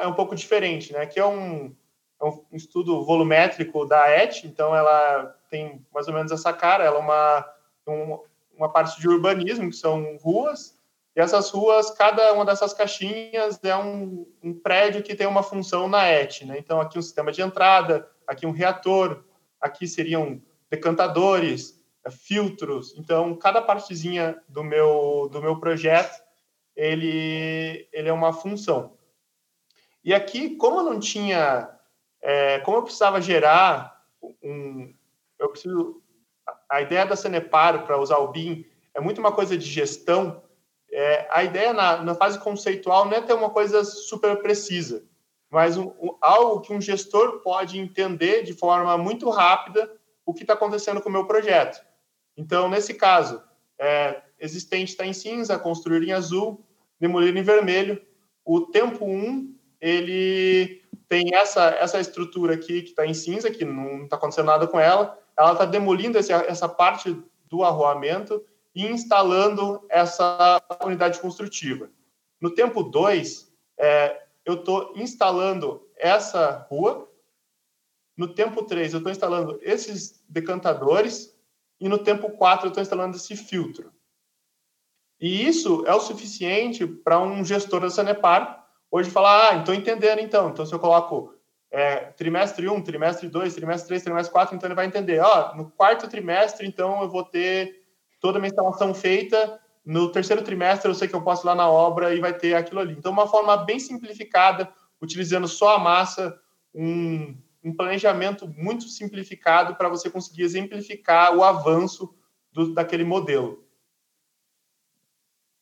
é um pouco diferente, né? Que é um, é um estudo volumétrico da ET, então ela tem mais ou menos essa cara, ela é uma, um, uma parte de urbanismo, que são ruas, e essas ruas, cada uma dessas caixinhas é um, um prédio que tem uma função na ET. Né? Então, aqui um sistema de entrada, aqui um reator, aqui seriam decantadores, é, filtros. Então, cada partezinha do meu, do meu projeto, ele, ele é uma função. E aqui, como eu não tinha... É, como eu precisava gerar um... Eu preciso... A ideia da Sanepar para usar o BIM é muito uma coisa de gestão, é, a ideia na, na, fase conceitual não é ter uma coisa super precisa, mas um, um, algo que um gestor pode entender de forma muito rápida o que está acontecendo com o meu projeto. Então, nesse caso, é, existente está em cinza, construir em azul, demolir em vermelho. O tempo 1, um, ele tem essa, essa estrutura aqui que está em cinza, que não está acontecendo nada com ela. Ela está demolindo esse, essa parte do arruamento e instalando essa unidade construtiva. No tempo 2, é, eu estou instalando essa rua. No tempo 3, eu estou instalando esses decantadores. E no tempo 4, eu estou instalando esse filtro. E isso é o suficiente para um gestor da Sanepar hoje falar, ah, estou entendendo então. Então, se eu coloco é, trimestre 1, trimestre 2, trimestre 3, trimestre 4, então ele vai entender, ó, no quarto trimestre, então eu vou ter toda a minha instalação feita. No terceiro trimestre, eu sei que eu posso ir lá na obra e vai ter aquilo ali. Então, uma forma bem simplificada, utilizando só a massa, um, um planejamento muito simplificado para você conseguir exemplificar o avanço do, daquele modelo.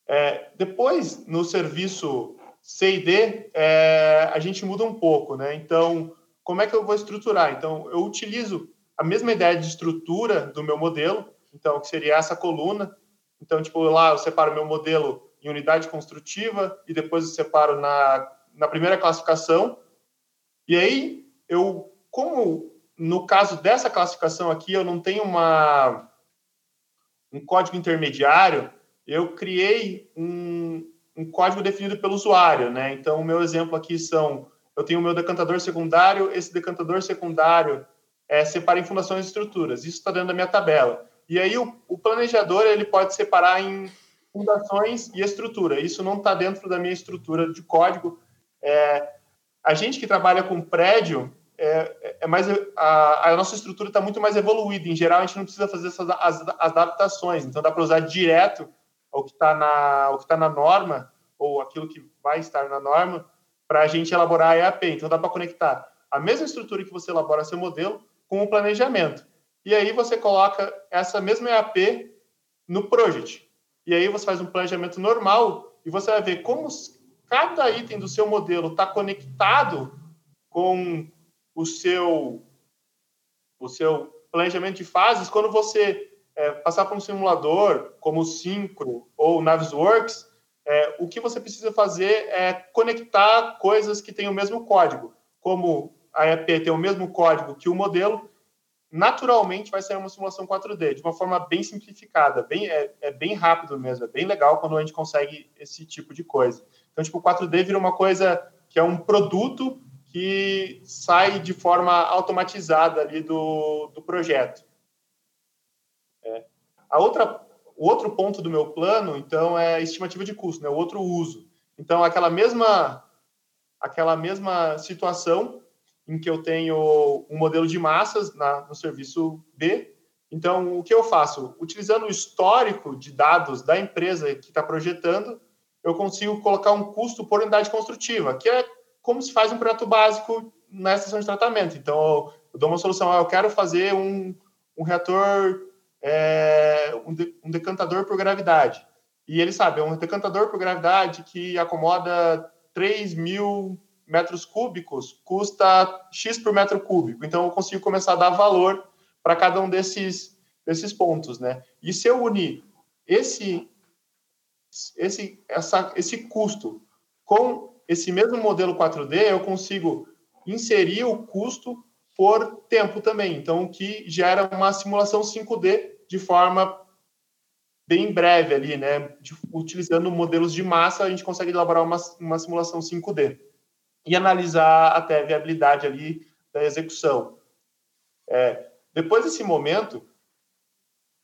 É, depois, no serviço C&D, é, a gente muda um pouco, né? Então, como é que eu vou estruturar? Então, eu utilizo a mesma ideia de estrutura do meu modelo, então, que seria essa coluna. Então, tipo, lá eu separo meu modelo em unidade construtiva e depois eu separo na, na primeira classificação. E aí, eu, como no caso dessa classificação aqui, eu não tenho uma, um código intermediário, eu criei um, um código definido pelo usuário, né? Então, o meu exemplo aqui são, eu tenho o meu decantador secundário, esse decantador secundário é, separa em fundações e estruturas. Isso está dentro da minha tabela. E aí, o, o planejador, ele pode separar em fundações e estrutura. Isso não está dentro da minha estrutura de código. É, a gente que trabalha com prédio, é, é mais a, a nossa estrutura está muito mais evoluída. Em geral, a gente não precisa fazer essas as, as adaptações. Então, dá para usar direto o que está na que tá na norma ou aquilo que vai estar na norma para a gente elaborar a EAP. Então, dá para conectar a mesma estrutura que você elabora seu modelo com o planejamento. E aí você coloca essa mesma EAP no project. E aí você faz um planejamento normal e você vai ver como cada item do seu modelo está conectado com o seu o seu planejamento de fases quando você é, passar por um simulador como o Synchro ou o Navisworks, é, o que você precisa fazer é conectar coisas que têm o mesmo código. Como a EP tem o mesmo código que o modelo, naturalmente vai ser uma simulação 4D, de uma forma bem simplificada, bem, é, é, bem rápido mesmo, é bem legal quando a gente consegue esse tipo de coisa. Então, tipo, o 4D vira uma coisa que é um produto que sai de forma automatizada ali do, do projeto. A outra, o outro ponto do meu plano, então, é estimativa de custo, né? o outro uso. Então, aquela mesma, aquela mesma situação em que eu tenho um modelo de massas na, no serviço B. Então, o que eu faço? Utilizando o histórico de dados da empresa que está projetando, eu consigo colocar um custo por unidade construtiva, que é como se faz um projeto básico na estação de tratamento. Então, eu dou uma solução, ah, eu quero fazer um, um reator é, um, de, um, decantador por gravidade. E ele sabe, é um decantador por gravidade que acomoda 3 mil metros cúbicos, custa X por metro cúbico. Então, eu consigo começar a dar valor para cada um desses, desses pontos. Né? E se eu unir esse, esse, essa, esse custo com esse mesmo modelo 4D, eu consigo inserir o custo por tempo também. Então, o que gera uma simulação 5D de forma bem breve ali, né? De, utilizando modelos de massa, a gente consegue elaborar uma, uma simulação 5D e analisar até a viabilidade ali da execução. É, depois desse momento,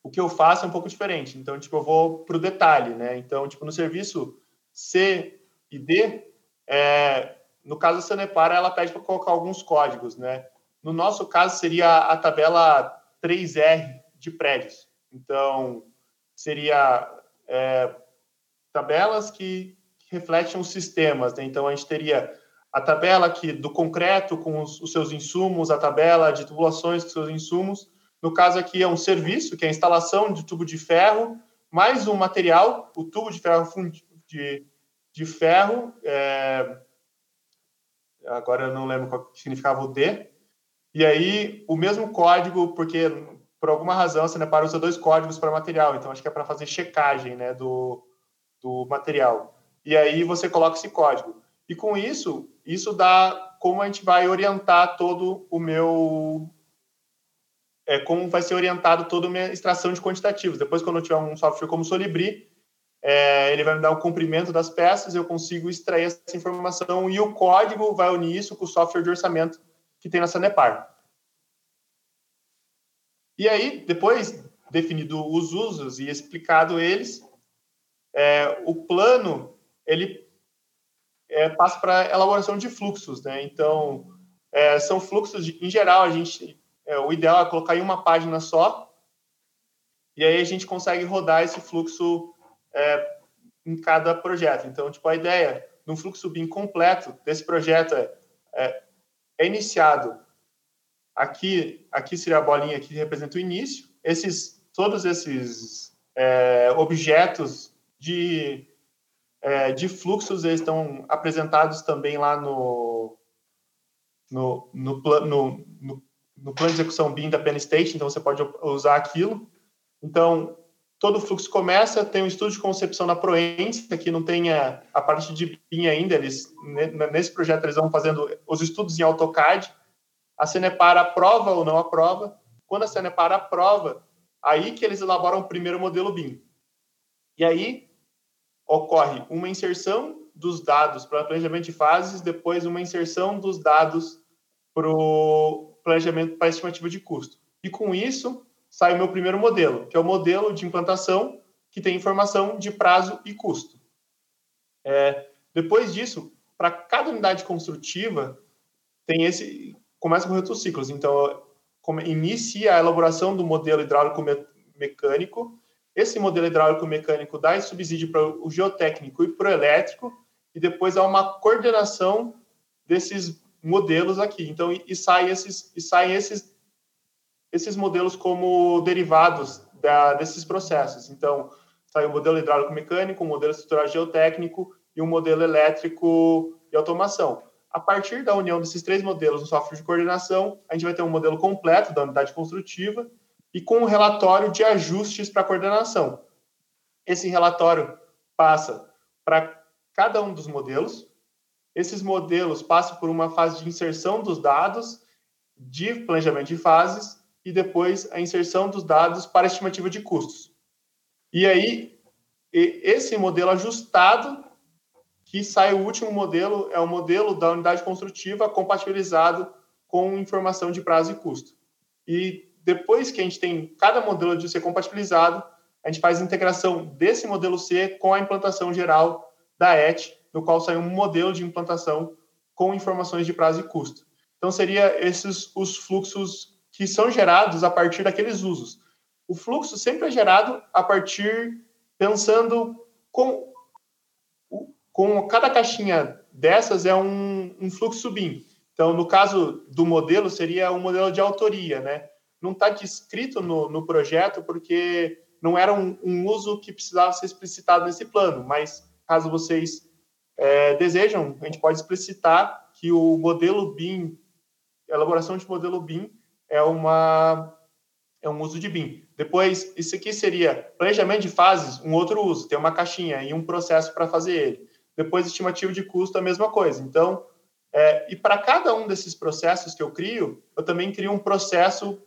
o que eu faço é um pouco diferente. Então, tipo, eu vou para o detalhe, né? Então, tipo, no serviço C e D, é, no caso da Sanepar, ela pede para colocar alguns códigos, né? No nosso caso, seria a tabela 3R de prédios. Então, seria é, tabelas que refletem os sistemas. Né? Então, a gente teria a tabela aqui do concreto com os, os, seus insumos, a tabela de tubulações com seus insumos. No caso aqui é um serviço, que é a instalação de tubo de ferro, mais um material, o tubo de ferro de, de ferro, é, agora eu não lembro qual significava o D, e aí o mesmo código, porque por alguma razão, a Sanepar usa dois códigos para material, então acho que é para fazer checagem né, do, do material. E aí você coloca esse código. E com isso, isso dá como a gente vai orientar todo o meu. É, como vai ser orientado toda a minha extração de quantitativos. Depois, quando eu tiver um software como Solibri, é, ele vai me dar o comprimento das peças, eu consigo extrair essa informação e o código vai unir isso com o software de orçamento que tem na Sanepar. E aí, depois definido os usos e explicado eles, é, o plano ele é, passa para elaboração de fluxos, né? Então, é, são fluxos de, em geral a gente é, o ideal é colocar em uma página só e aí a gente consegue rodar esse fluxo é, em cada projeto. Então, tipo a ideia de um fluxo BIM completo desse projeto é, é, é iniciado aqui, aqui seria a bolinha que representa o início. Esses, todos esses é, objetos de, é, de fluxos eles estão apresentados também lá no, no, no, no, no, no plano de execução BIM da Penn State, então você pode usar aquilo. Então, todo o fluxo começa, tem um estudo de concepção na Proença, que não tem a, a parte de BIM ainda, eles, nesse projeto eles vão fazendo os estudos em AutoCAD, a Cenepar aprova ou não aprova, quando a Cenepar aprova, aí que eles elaboram o primeiro modelo BIM. E aí ocorre uma inserção dos dados para planejamento de fases, depois uma inserção dos dados para o planejamento para estimativa de custo. E com isso, sai o meu primeiro modelo, que é o modelo de implantação que tem informação de prazo e custo. É, depois disso, para cada unidade construtiva, tem esse começa com ciclos. Então, inicia a elaboração do modelo hidráulico mecânico. Esse modelo hidráulico mecânico dá subsídio para o geotécnico e para o elétrico, e depois há uma coordenação desses modelos aqui. Então, e, e saem esses, saem esses esses modelos como derivados da, desses processos. Então, sai o um modelo hidráulico mecânico, um modelo estrutural geotécnico e um modelo elétrico e automação. A partir da união desses três modelos no software de coordenação, a gente vai ter um modelo completo da unidade construtiva e com um relatório de ajustes para coordenação. Esse relatório passa para cada um dos modelos. Esses modelos passam por uma fase de inserção dos dados, de planejamento de fases e depois a inserção dos dados para a estimativa de custos. E aí, esse modelo ajustado, que sai o último modelo, é o modelo da unidade construtiva compatibilizado com informação de prazo e custo. E depois que a gente tem cada modelo de ser compatibilizado, a gente faz a integração desse modelo C com a implantação geral da ET, no qual sai um modelo de implantação com informações de prazo e custo. Então, seria esses os fluxos que são gerados a partir daqueles usos. O fluxo sempre é gerado a partir pensando com com cada caixinha dessas é um, um fluxo BIM. Então, no caso do modelo, seria um modelo de autoria, né? Não está descrito no, no projeto porque não era um, um, uso que precisava ser explicitado nesse plano, mas caso vocês é, desejam, a gente pode explicitar que o modelo BIM, elaboração de modelo BIM, é uma é um uso de BIM. Depois, isso aqui seria planejamento de fases, um outro uso, tem uma caixinha e um processo para fazer ele. Depois, estimativa de custo, a mesma coisa. Então, é, e para cada um desses processos que eu crio, eu também crio um processo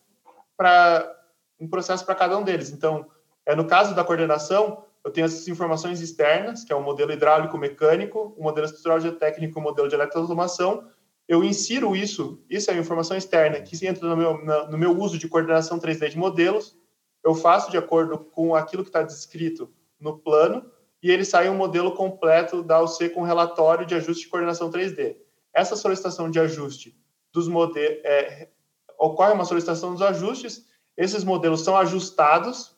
para um processo para cada um deles. Então, é, no caso da coordenação, eu tenho essas informações externas, que é o modelo hidráulico mecânico, o modelo estrutural geotécnico, o modelo de eletroautomação, eu insiro isso, isso é uma informação externa, que entra no meu, no meu uso de coordenação 3D de modelos, eu faço de acordo com aquilo que está descrito no plano, e ele sai um modelo completo da UC com relatório de ajuste de coordenação 3D. Essa solicitação de ajuste dos modelos, é, ocorre uma solicitação dos ajustes, esses modelos são ajustados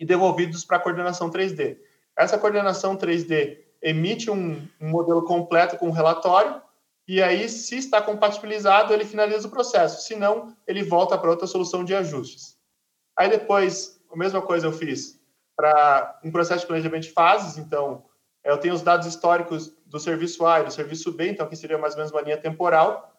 e devolvidos para a coordenação 3D. Essa coordenação 3D emite um, um modelo completo com relatório, e aí, se está compatibilizado, ele finaliza o processo. Se não, ele volta para outra solução de ajustes. Aí depois, a mesma coisa eu fiz para um processo de planejamento de fases. Então, eu tenho os dados históricos do serviço A e do serviço B, então aqui seria mais ou menos uma linha temporal.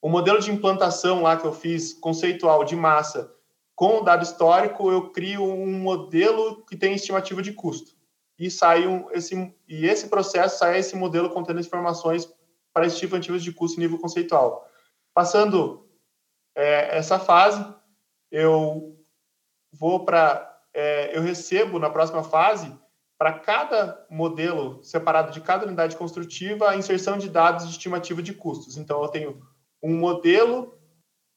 O modelo de implantação lá que eu fiz, conceitual de massa, com o dado histórico, eu crio um modelo que tem estimativa de custo. E sai um, esse, e esse processo sai esse modelo contendo informações para estimativas de custo em nível conceitual. Passando é, essa fase, eu vou para, é, eu recebo na próxima fase para cada modelo separado de cada unidade construtiva a inserção de dados de estimativa de custos. Então eu tenho um modelo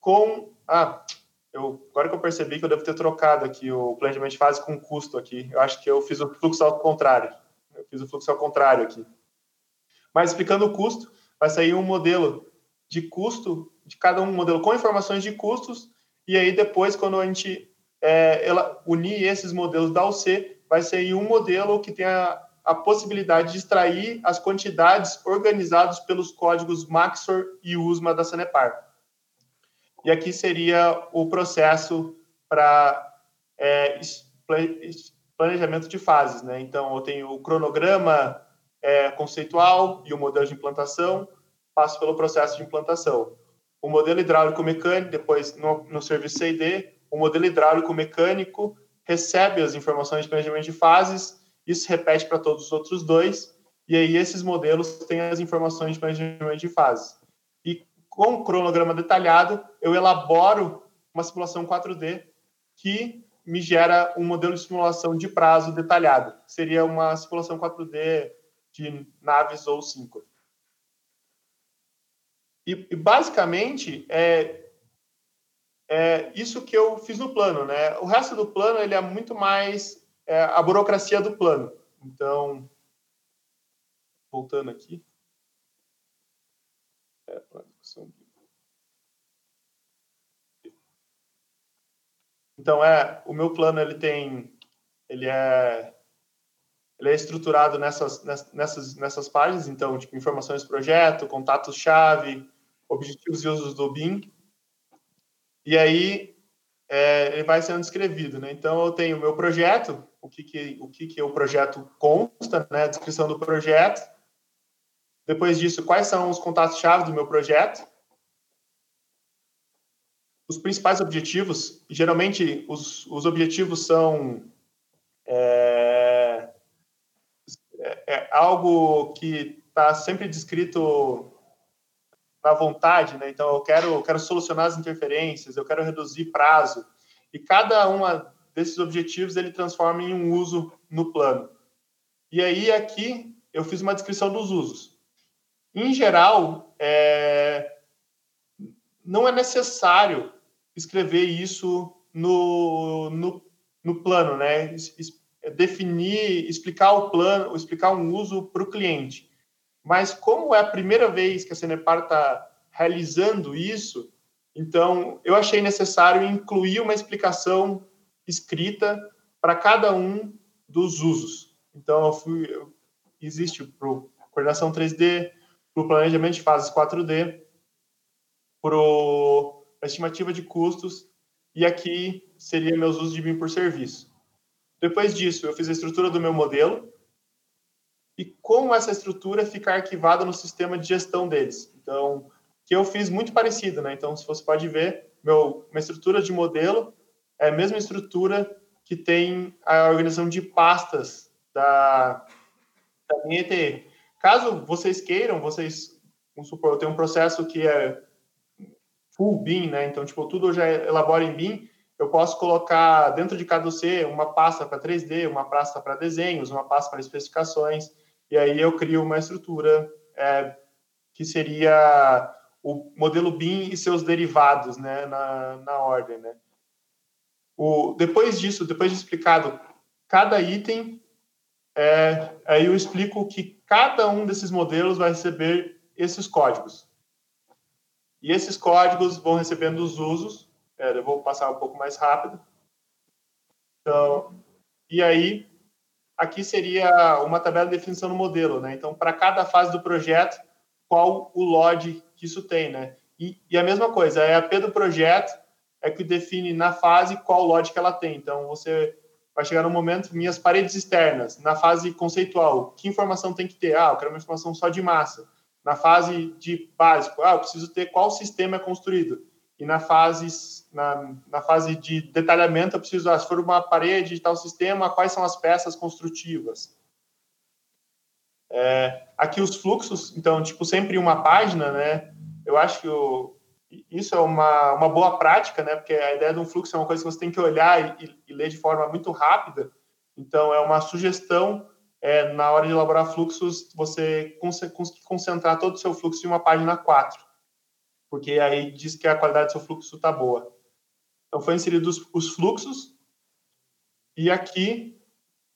com ah, eu, agora que eu percebi que eu devo ter trocado aqui o planejamento de fase com custo aqui. Eu acho que eu fiz o fluxo ao contrário. Eu fiz o fluxo ao contrário aqui. Mas explicando o custo, vai sair um modelo de custo, de cada um modelo com informações de custos, e aí depois, quando a gente é, ela, unir esses modelos da UC, vai sair um modelo que tem a, a possibilidade de extrair as quantidades organizadas pelos códigos Maxor e USMA da Sanepar. E aqui seria o processo para é, planejamento de fases. Né? Então, eu tenho o cronograma é, conceitual e o modelo de implantação, passo pelo processo de implantação. O modelo hidráulico mecânico, depois no, no serviço C&D, o modelo hidráulico mecânico recebe as informações de planejamento de fases, isso repete para todos os outros dois, e aí esses modelos têm as informações de planejamento de fases. E com o cronograma detalhado, eu elaboro uma simulação 4D que me gera um modelo de simulação de prazo detalhado. Seria uma simulação 4D de naves ou síncro. E, e, basicamente é, é isso que eu fiz no plano, né? O resto do plano ele é muito mais é, a burocracia do plano. Então, voltando aqui. É, então é o meu plano ele tem ele é ele é estruturado nessas nessas nessas páginas então tipo informações do projeto contatos chave objetivos e usos do BIM. E aí é, ele vai sendo descrevido, né? Então eu tenho o meu projeto, o que que o que que o projeto consta, né? A descrição do projeto. Depois disso, quais são os contatos-chave do meu projeto? Os principais objetivos, geralmente os, os objetivos são é, é, é algo que está sempre descrito na vontade, né? Então eu quero, eu quero solucionar as interferências, eu quero reduzir prazo. E cada uma desses objetivos ele transforma em um uso no plano. E aí aqui eu fiz uma descrição dos usos. Em geral, é... não é necessário escrever isso no, no, no plano, né? Definir, explicar o plano, explicar um uso para o cliente. Mas como é a primeira vez que a Cenepar está realizando isso, então eu achei necessário incluir uma explicação escrita para cada um dos usos. Então eu fui, existe para coordenação 3D, para o planejamento de fases 4D, para a estimativa de custos e aqui seria meus usos de BIM por serviço. Depois disso, eu fiz a estrutura do meu modelo, e como essa estrutura fica arquivada no sistema de gestão deles. Então, que eu fiz muito parecido, né? Então, se você pode ver, meu, minha estrutura de modelo é a mesma estrutura que tem a organização de pastas da, da minha ETE. Caso vocês queiram, vocês, vamos supor, eu tenho um processo que é full BIM, né? Então, tipo, tudo eu já elaboro em BIM, eu posso colocar dentro de cada C uma pasta para 3D, uma pasta para desenhos, uma pasta para especificações e aí eu crio uma estrutura é, que seria o modelo BIM e seus derivados né, na, na ordem. Né? O, depois disso, depois de explicado cada item, é, aí eu explico que cada um desses modelos vai receber esses códigos. E esses códigos vão recebendo os usos. É, eu vou passar um pouco mais rápido. Então, e aí aqui seria uma tabela de definição do modelo, né? Então, para cada fase do projeto, qual o LOD que isso tem, né? E, e, a mesma coisa, é a P do projeto é que define na fase qual LOD que ela tem. Então, você vai chegar no momento, minhas paredes externas, na fase conceitual, que informação tem que ter? Ah, eu quero uma informação só de massa. Na fase de básico, ah, eu preciso ter qual sistema é construído. E na fase na, na fase de detalhamento, eu preciso, ah, se for uma parede de tal sistema, quais são as peças construtivas? É, aqui os fluxos, então, tipo, sempre uma página, né? Eu acho que o, isso é uma, uma boa prática, né? Porque a ideia de um fluxo é uma coisa que você tem que olhar e, e ler de forma muito rápida. Então, é uma sugestão, é, na hora de elaborar fluxos, você concentrar todo o seu fluxo em uma página 4. Porque aí diz que a qualidade do seu fluxo está boa. Então, foi inserido os, os fluxos e aqui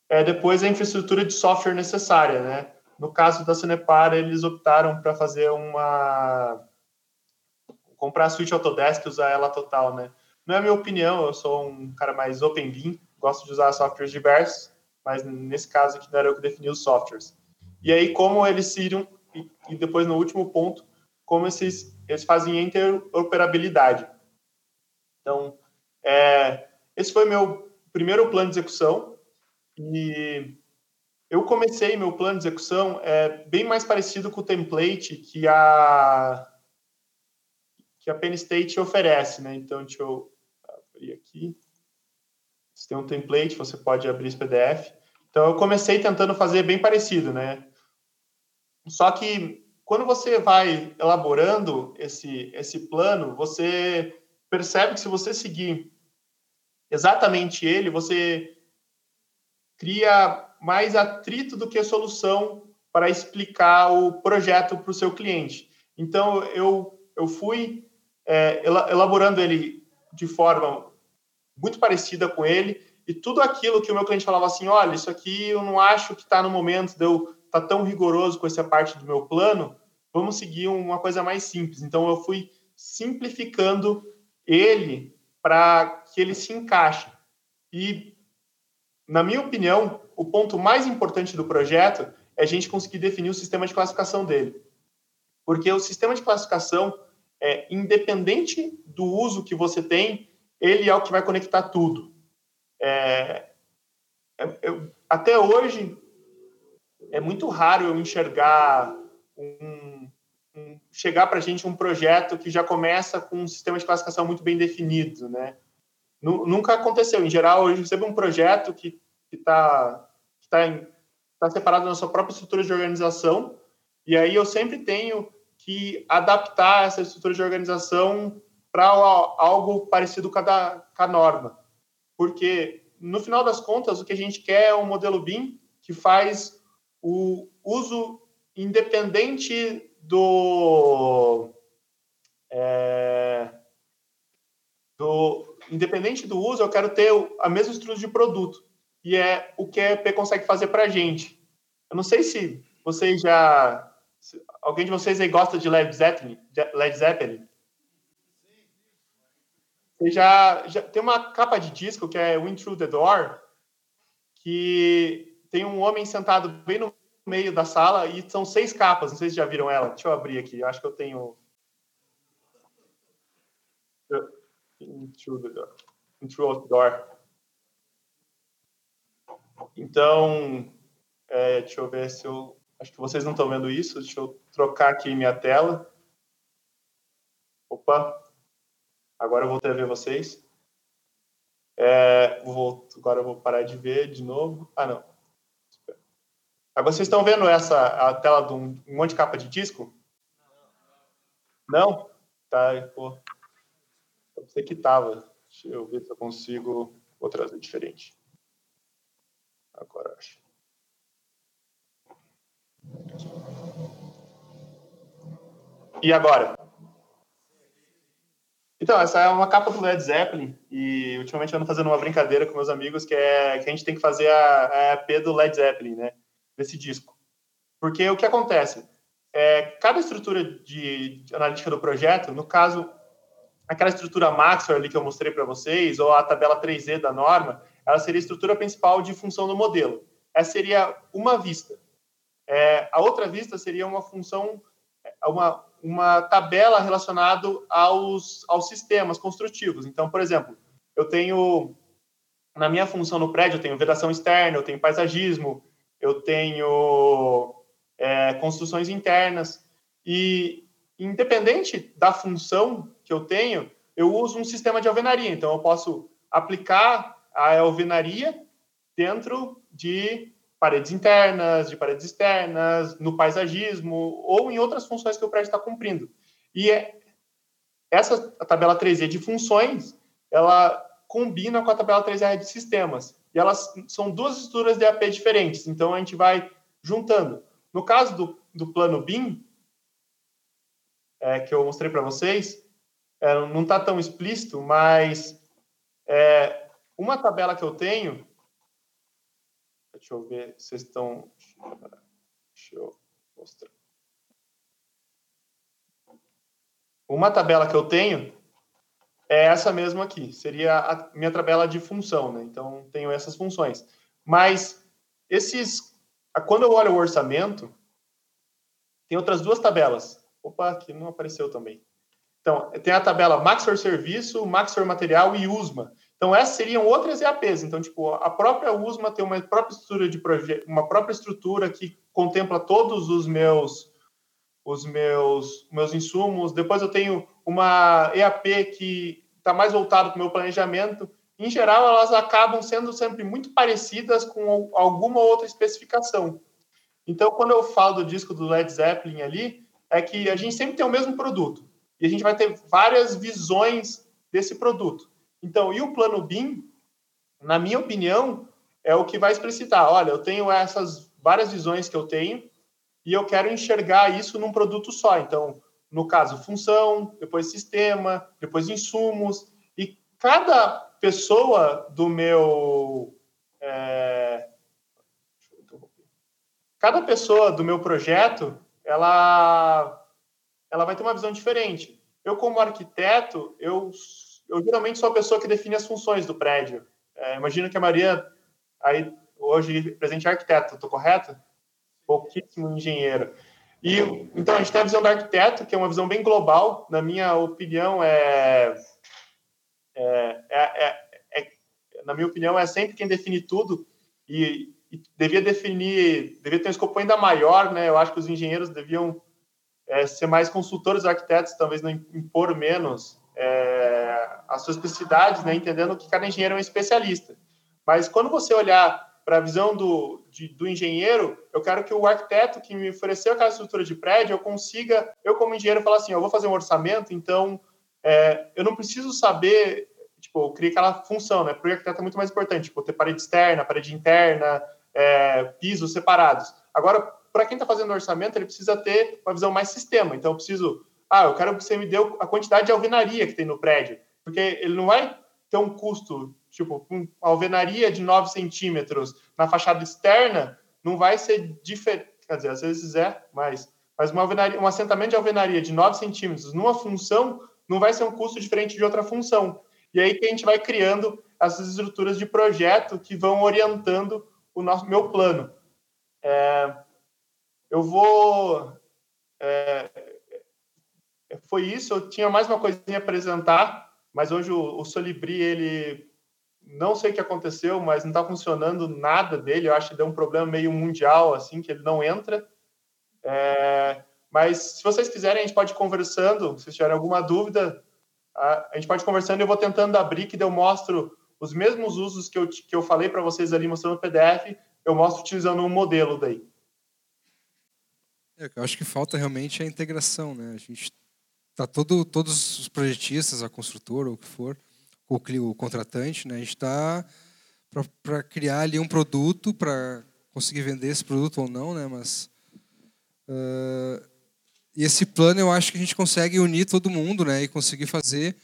é, depois a infraestrutura de software necessária, né? No caso da Cenepar, eles optaram para fazer uma comprar a suíte Autodesk e usar ela total, né? Não é minha opinião, eu sou um cara mais open beam, gosto de usar softwares diversos, mas nesse caso aqui não era eu que defini os softwares. E aí como eles seriam e, e depois no último ponto, como esses, eles fazem interoperabilidade. Então, é, esse foi meu primeiro plano de execução e eu comecei meu plano de execução é bem mais parecido com o template que a que a Penn State oferece, né? Então, deixa eu abrir aqui. Você tem um template, você pode abrir esse PDF. Então, eu comecei tentando fazer bem parecido, né? Só que quando você vai elaborando esse, esse plano, você percebe que se você seguir exatamente ele, você cria mais atrito do que solução para explicar o projeto para o seu cliente. Então, eu, eu fui é, elaborando ele de forma muito parecida com ele, e tudo aquilo que o meu cliente falava assim, olha, isso aqui eu não acho que está no momento de eu estar tá tão rigoroso com essa parte do meu plano, vamos seguir uma coisa mais simples. Então, eu fui simplificando ele para que ele se encaixe. E, na minha opinião, o ponto mais importante do projeto é a gente conseguir definir o sistema de classificação dele. Porque o sistema de classificação, é, independente do uso que você tem, ele é o que vai conectar tudo. É, é eu, até hoje, é muito raro eu enxergar um, chegar para a gente um projeto que já começa com um sistema de classificação muito bem definido, né? Nunca aconteceu. Em geral, eu recebo um projeto que está que tá, tá separado na sua própria estrutura de organização, e aí eu sempre tenho que adaptar essa estrutura de organização para algo parecido com a, da, com a norma. Porque, no final das contas, o que a gente quer é um modelo BIM que faz o uso independente do, é, do independente do uso, eu quero ter a mesma estrutura de produto e é o que a EP consegue fazer para a gente. Eu não sei se vocês já. Se alguém de vocês aí gosta de Led Zeppelin? Led Zeppelin? Você já, já tem uma capa de disco que é Wind Through the Door, que tem um homem sentado bem no meio da sala e são seis capas. Não sei se já viram ela. Deixa eu abrir aqui. Eu acho que eu tenho. Through the door. Through the door. Então, é, deixa eu ver se eu. Acho que vocês não estão vendo isso. Deixa eu trocar aqui minha tela. Opa! Agora eu voltei a ver vocês. É, vou, agora eu vou parar de ver de novo. Ah, não. Agora vocês estão vendo essa a tela de um, um monte de capa de disco? Não? Tá, pô. Eu sei que tava. Deixa eu ver se eu consigo. Vou trazer diferente. Agora acho. E agora? Então, essa é uma capa do Led Zeppelin e ultimamente eu ando fazendo uma brincadeira com meus amigos que é que a gente tem que fazer a, a EP do Led Zeppelin, né? Desse disco. Porque o que acontece? É, cada estrutura de, de analítica do projeto, no caso, aquela estrutura Maxwell ali que eu mostrei para vocês, ou a tabela 3D da norma, ela seria a estrutura principal de função do modelo. Essa seria uma vista. É, a outra vista seria uma função, é, uma, uma tabela relacionada aos, aos sistemas construtivos. Então, por exemplo, eu tenho, na minha função no prédio, eu tenho vedação externa, eu tenho paisagismo, eu tenho é, construções internas. E, independente da função que eu tenho, eu uso um sistema de alvenaria. Então, eu posso aplicar a alvenaria dentro de paredes internas, de paredes externas, no paisagismo ou em outras funções que o prédio está cumprindo. E é, essa tabela 3E de funções, ela combina com a tabela 3R de sistemas. E elas são duas estruturas de AP diferentes, então a gente vai juntando. No caso do, do plano BIM, é, que eu mostrei para vocês, é, não está tão explícito, mas é, uma tabela que eu tenho, deixa eu ver, vocês estão, deixa eu mostrar. Uma tabela que eu tenho é essa mesma aqui, seria a minha tabela de função, né? Então, tenho essas funções. Mas esses, quando eu olho o orçamento, tem outras duas tabelas. Opa, aqui não apareceu também. Então, tem a tabela Maxor Serviço, Maxor Material e USMA. Então, essas seriam outras EAPs. Então, tipo, a própria USMA tem uma própria estrutura de projeto, uma própria estrutura que contempla todos os meus os meus meus insumos. Depois eu tenho uma EAP que está mais voltado para o meu planejamento. Em geral, elas acabam sendo sempre muito parecidas com alguma outra especificação. Então, quando eu falo do disco do Led Zeppelin ali, é que a gente sempre tem o mesmo produto. E a gente vai ter várias visões desse produto. Então, e o plano BIM, na minha opinião, é o que vai explicitar. Olha, eu tenho essas várias visões que eu tenho e eu quero enxergar isso num produto só. Então, no caso, função, depois sistema, depois insumos. E cada pessoa do meu. É... Cada pessoa do meu projeto, ela, ela vai ter uma visão diferente. Eu, como arquiteto, eu eu geralmente sou a pessoa que define as funções do prédio. É, imagino que a Maria, aí, hoje, presente arquiteto, estou correto? Pouquíssimo engenheiro. E, então, a gente tem a visão do arquiteto, que é uma visão bem global. Na minha opinião, é, é, é, é na minha opinião, é sempre quem define tudo e, e devia definir, devia ter um escopo ainda maior, né? Eu acho que os engenheiros deviam é, ser mais consultores arquitetos, talvez não impor menos é, as suas especificidades, né, entendendo que cada engenheiro é um especialista. Mas quando você olhar para a visão do, de, do engenheiro, eu quero que o arquiteto que me ofereceu aquela estrutura de prédio, eu consiga, eu como engenheiro, falar assim, eu vou fazer um orçamento, então é, eu não preciso saber, tipo, eu criei aquela função, né? Para o arquiteto é muito mais importante, tipo, ter parede externa, parede interna, é, pisos separados. Agora, para quem está fazendo orçamento, ele precisa ter uma visão mais sistema. Então, eu preciso ah, eu quero que você me dê a quantidade de alvenaria que tem no prédio, porque ele não vai ter um custo, tipo, uma alvenaria de 9 centímetros na fachada externa não vai ser diferente, quer dizer, às vezes é, mas, mas uma alvenaria, um assentamento de alvenaria de 9 centímetros numa função não vai ser um custo diferente de outra função. E aí que a gente vai criando essas estruturas de projeto que vão orientando o nosso meu plano. É, eu vou é, foi isso. Eu tinha mais uma coisinha a apresentar, mas hoje o, o Solibri, ele não sei o que aconteceu, mas não está funcionando nada dele. Eu acho que deu um problema meio mundial, assim, que ele não entra. É, mas se vocês quiserem, a gente pode ir conversando. Se tiverem alguma dúvida, a, a gente pode ir conversando. Eu vou tentando abrir, que eu mostro os mesmos usos que eu, que eu falei para vocês ali mostrando no PDF. Eu mostro utilizando um modelo daí. É, eu acho que falta realmente a integração, né? A gente tá todo, todos os projetistas, a construtora, ou o que for, o, contratante, né, a gente está para criar ali um produto para conseguir vender esse produto ou não, né, mas uh, e esse plano eu acho que a gente consegue unir todo mundo, né, e conseguir fazer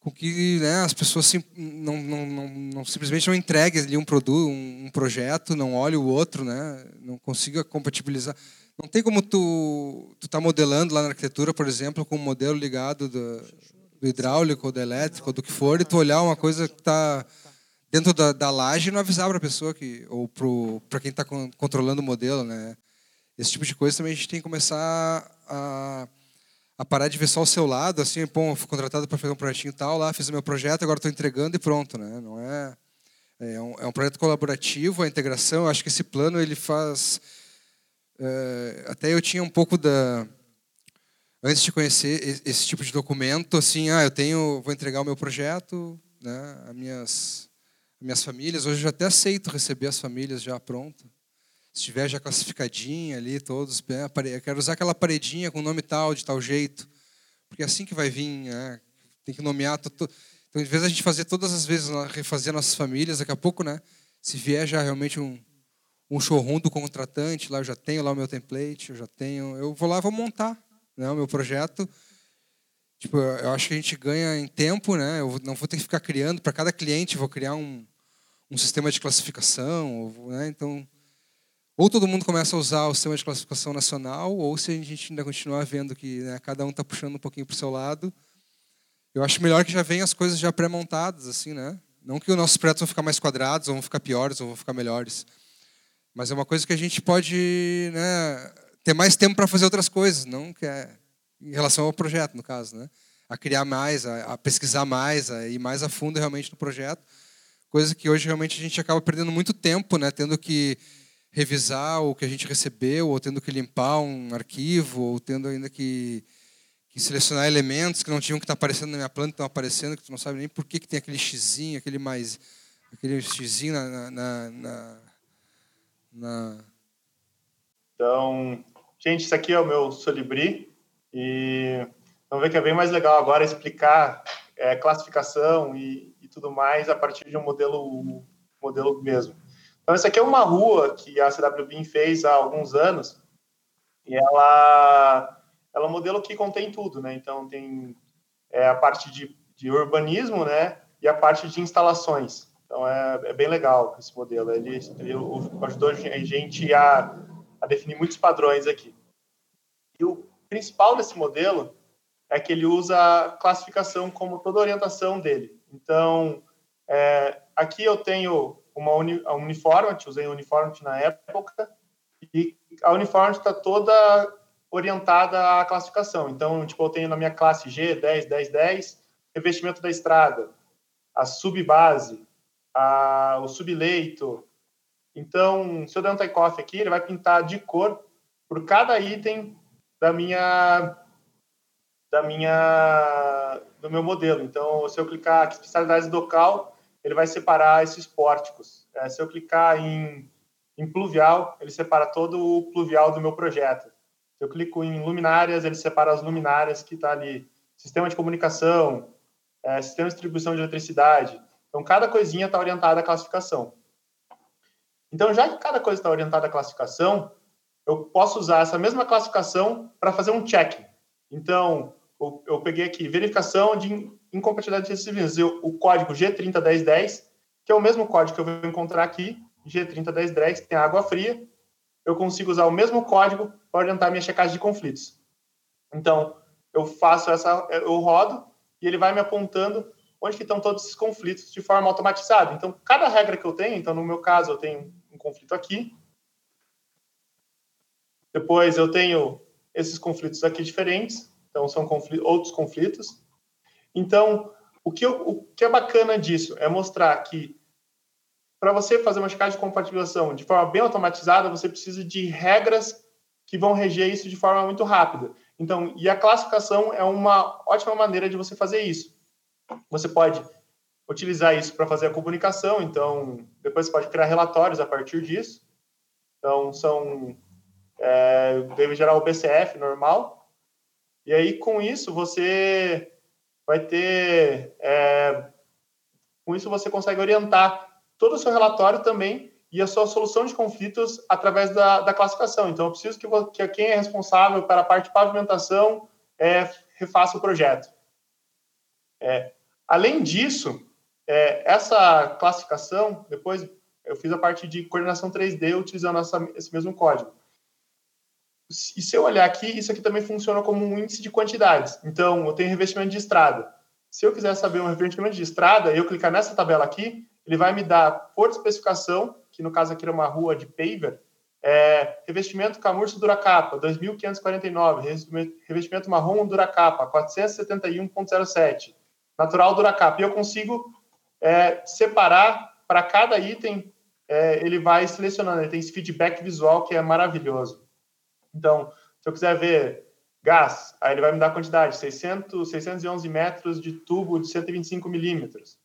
com que né, as pessoas não, não, não, não, simplesmente não entreguem ali um produto, um, um projeto, não olhem o outro, né, não consiga compatibilizar. Não tem como tu tu tá modelando lá na arquitetura, por exemplo, com um modelo ligado do, do hidráulico, do elétrico, do que for, e tu olhar uma coisa que está dentro da, da laje e não avisar para a pessoa que ou para quem está controlando o modelo, né? Esse tipo de coisa também a gente tem que começar a, a parar de ver só o seu lado, assim, pô, fui contratado para fazer um projetinho tal, lá fiz o meu projeto, agora estou entregando e pronto, né? Não é é um, é um projeto colaborativo, a integração. Eu acho que esse plano ele faz Uh, até eu tinha um pouco da antes de conhecer esse tipo de documento, assim, ah, eu tenho, vou entregar o meu projeto, né, as minhas minhas famílias. Hoje eu já até aceito receber as famílias já pronta. Se tiver já classificadinha ali, todos, né, eu quero usar aquela paredinha com nome tal, de tal jeito, porque é assim que vai vir, né, tem que nomear. Então, em vez de a gente fazer todas as vezes, refazer nossas famílias, daqui a pouco, né, se vier já realmente um, um showroom do contratante, lá eu já tenho lá o meu template, eu já tenho, eu vou lá vou montar, né, o meu projeto. Tipo, eu acho que a gente ganha em tempo, né? Eu não vou ter que ficar criando para cada cliente, vou criar um, um sistema de classificação, né? Então, ou todo mundo começa a usar o sistema de classificação nacional, ou se a gente ainda continuar vendo que né, cada um está puxando um pouquinho para o seu lado, eu acho melhor que já venham as coisas já pré-montadas, assim, né? Não que os nossos projetos vão ficar mais quadrados, ou vão ficar piores, ou vão ficar melhores. Mas é uma coisa que a gente pode né, ter mais tempo para fazer outras coisas, não que é em relação ao projeto, no caso, né? A criar mais, a, a pesquisar mais, a ir mais a fundo realmente no projeto. Coisa que hoje realmente a gente acaba perdendo muito tempo, né? Tendo que revisar o que a gente recebeu, ou tendo que limpar um arquivo, ou tendo ainda que, selecionar elementos que não tinham que estar aparecendo na minha planta, estão aparecendo, que tu não sabe nem por que, que tem aquele xizinho, aquele mais aquele xizinho na, na, na, na, Então, gente, isso aqui é o meu Solibri e vamos ver que é bem mais legal agora explicar é, classificação e, e, tudo mais a partir de um modelo modelo mesmo. Então, essa aqui é uma rua que a CWBIM fez há alguns anos e ela, ela é um modelo que contém tudo, né? Então, tem é, a parte de, de urbanismo, né? E a parte de instalações. Então, é, é bem legal esse modelo. Ele, ele ajudou a gente a, a definir muitos padrões aqui. E o principal desse modelo é que ele usa a classificação como toda a orientação dele. Então, é, aqui eu tenho uma uni, a Uniformity, usei a Uniformity na época, e a Uniformity está toda orientada à classificação. Então, tipo, eu tenho na minha classe G, 10, 10, 10, revestimento da estrada, a subbase, a, o subleito. Então, se eu der um take-off aqui, ele vai pintar de cor por cada item da minha da minha do meu modelo. Então, se eu clicar aqui especialidades do cal, ele vai separar esses pórticos. É, se eu clicar em, em pluvial, ele separa todo o pluvial do meu projeto. Se eu clico em luminárias, ele separa as luminárias que está ali. Sistema de comunicação, é, sistema de distribuição de eletricidade. Então, cada coisinha está orientada à classificação. Então, já que cada coisa está orientada à classificação, eu posso usar essa mesma classificação para fazer um check. Então, eu, eu, peguei aqui verificação de incompatibilidade de civis, o código G301010, que é o mesmo código que eu vou encontrar aqui, G301010, que tem água fria. Eu consigo usar o mesmo código para orientar minha checagem de conflitos. Então, eu faço essa, eu rodo e ele vai me apontando onde que estão todos esses conflitos de forma automatizada. Então, cada regra que eu tenho, então no meu caso eu tenho um conflito aqui, depois eu tenho esses conflitos aqui diferentes, então são conflitos, outros conflitos. Então, o que, eu, o que é bacana disso é mostrar que para você fazer uma checagem de compatibilização de forma bem automatizada, você precisa de regras que vão reger isso de forma muito rápida. Então, e a classificação é uma ótima maneira de você fazer isso. Você pode utilizar isso para fazer a comunicação, então depois você pode criar relatórios a partir disso. Então são é, deve gerar o BCF normal. E aí com isso você vai ter é, com isso você consegue orientar todo o seu relatório também e a sua solução de conflitos através da, da classificação. Então eu preciso que, que quem é responsável pela parte de pavimentação é, refaça o projeto. É, Além disso, é, essa classificação, depois eu fiz a parte de coordenação 3D utilizando essa, esse mesmo código. E se eu olhar aqui, isso aqui também funciona como um índice de quantidades. Então, eu tenho revestimento de estrada. Se eu quiser saber um revestimento de estrada, eu clicar nessa tabela aqui, ele vai me dar por especificação, que no caso aqui era uma rua de paver, é, revestimento Camurso Duracapa, 2.549, revestimento marrom Duracapa, 471.07, natural do Uracap. E eu consigo é, separar para cada item, é, ele vai selecionando, ele tem esse feedback visual que é maravilhoso. Então, se eu quiser ver gás, aí ele vai me dar a quantidade, 600, 611 metros de tubo de 125 milímetros.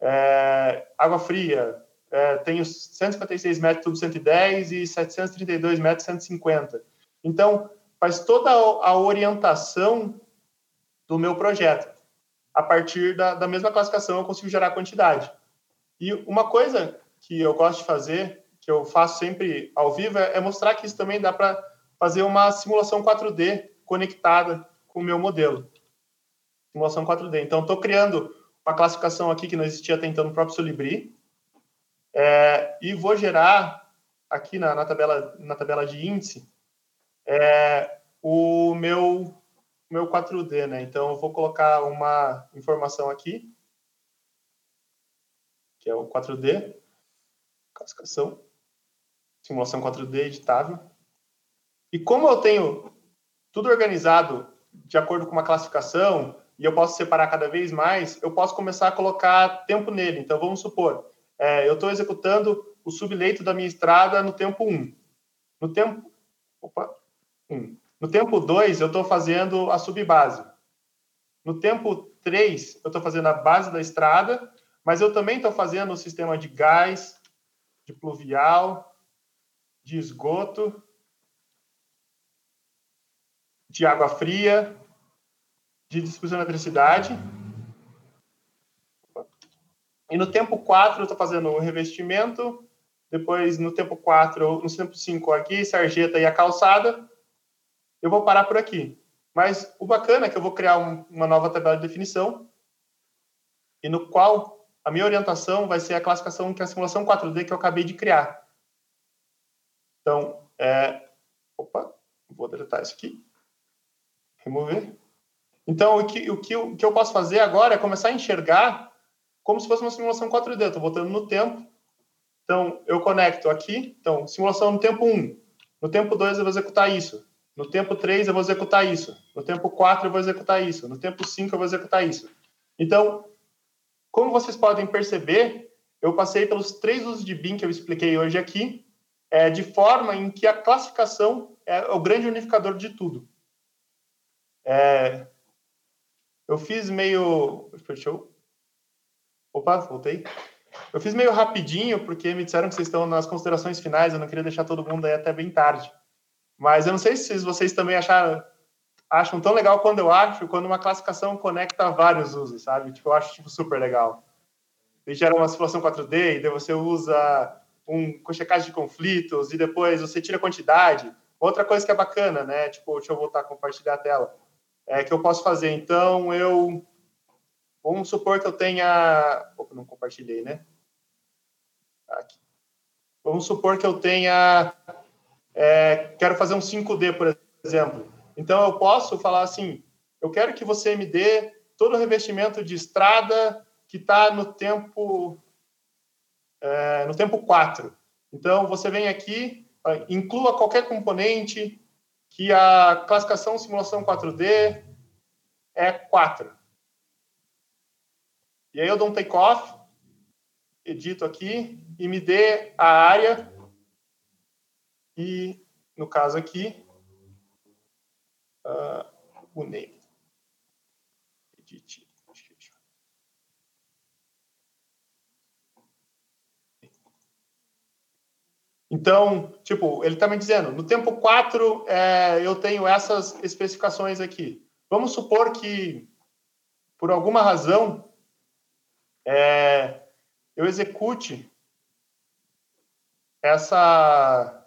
É, água fria, é, tenho 156 metros de tubo 110 e 732 metros 150. Então, faz toda a orientação do meu projeto a partir da, da mesma classificação eu consigo gerar quantidade. E uma coisa que eu gosto de fazer, que eu faço sempre ao vivo, é, é mostrar que isso também dá para fazer uma simulação 4D conectada com o meu modelo. Simulação 4D. Então, estou criando uma classificação aqui que não existia até então no próprio Solibri, é, e vou gerar aqui na, na, tabela, na tabela de índice é, o meu meu 4D, né? Então eu vou colocar uma informação aqui, que é o 4D, classificação, simulação 4D editável. E como eu tenho tudo organizado de acordo com uma classificação, e eu posso separar cada vez mais, eu posso começar a colocar tempo nele. Então, vamos supor, é, eu estou executando o subleito da minha estrada no tempo 1. No tempo. Opa! 1. No tempo 2, eu estou fazendo a subbase. No tempo 3, eu estou fazendo a base da estrada, mas eu também estou fazendo o sistema de gás, de pluvial, de esgoto, de água fria, de distribuição de eletricidade. E no tempo 4, eu estou fazendo o revestimento, depois no tempo 4, no tempo 5 aqui, sarjeta e a calçada, eu vou parar por aqui. Mas o bacana é que eu vou criar um, uma nova tabela de definição, e no qual a minha orientação vai ser a classificação que é a simulação 4D que eu acabei de criar. Então, é... opa, vou deletar isso aqui. Remover. Então, o que, o, que, o que eu posso fazer agora é começar a enxergar como se fosse uma simulação 4D. Estou voltando no tempo. Então, eu conecto aqui. Então, simulação no tempo 1. No tempo 2, eu vou executar isso. No tempo 3, eu vou executar isso. No tempo 4, eu vou executar isso. No tempo 5, eu vou executar isso. Então, como vocês podem perceber, eu passei pelos três usos de BIM que eu expliquei hoje aqui, é, de forma em que a classificação é o grande unificador de tudo. É, eu fiz meio. Eu... Opa, voltei. Eu fiz meio rapidinho, porque me disseram que vocês estão nas considerações finais, eu não queria deixar todo mundo aí até bem tarde. Mas eu não sei se vocês também acharam, acham tão legal quando eu acho, quando uma classificação conecta vários usos, sabe? Tipo, eu acho tipo, super legal. E gera uma simulação 4D, e daí você usa um com checagem de conflitos, e depois você tira a quantidade. Outra coisa que é bacana, né? Tipo, deixa eu voltar a compartilhar a tela. É que eu posso fazer. Então, eu. Vamos supor que eu tenha. Opa, não compartilhei, né? Aqui. Vamos supor que eu tenha é, quero fazer um 5D, por exemplo. Então, eu posso falar assim, eu quero que você me dê todo o revestimento de estrada que está no tempo é, no tempo 4. Então, você vem aqui, inclua qualquer componente que a classificação simulação 4D é 4. E aí eu dou um take-off, edito aqui e me dê a área e, no caso aqui, uh, o name. Edit. Então, tipo, ele está me dizendo, no tempo 4, é, eu tenho essas especificações aqui. Vamos supor que, por alguma razão, é, eu execute essa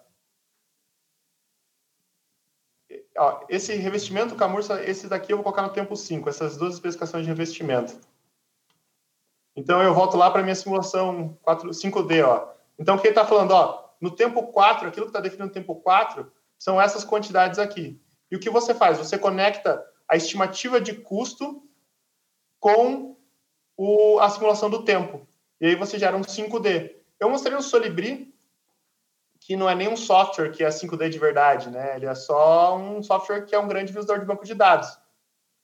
Ó, esse revestimento camurça, esse daqui eu vou colocar no tempo 5, essas duas especificações de revestimento. Então eu volto lá para minha simulação 4, 5D, ó. Então o que ele está falando, ó, no tempo 4, aquilo que está definindo no tempo 4, são essas quantidades aqui. E o que você faz? Você conecta a estimativa de custo com o, a simulação do tempo. E aí você gera um 5D. Eu mostrei no Solibri que não é nenhum software que é 5D de verdade, né? Ele é só um software que é um grande visor de banco de dados.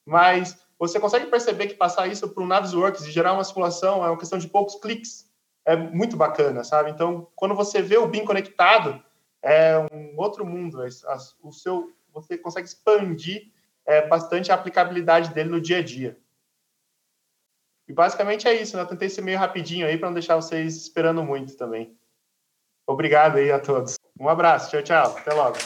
Mas você consegue perceber que passar isso para o Navisworks e gerar uma simulação é uma questão de poucos cliques. É muito bacana, sabe? Então, quando você vê o BIM conectado, é um outro mundo. O seu, você consegue expandir é, bastante a aplicabilidade dele no dia a dia. E basicamente é isso, né? Eu tentei ser meio rapidinho aí para não deixar vocês esperando muito também. Obrigado aí a todos. Um abraço, tchau, tchau. Até logo.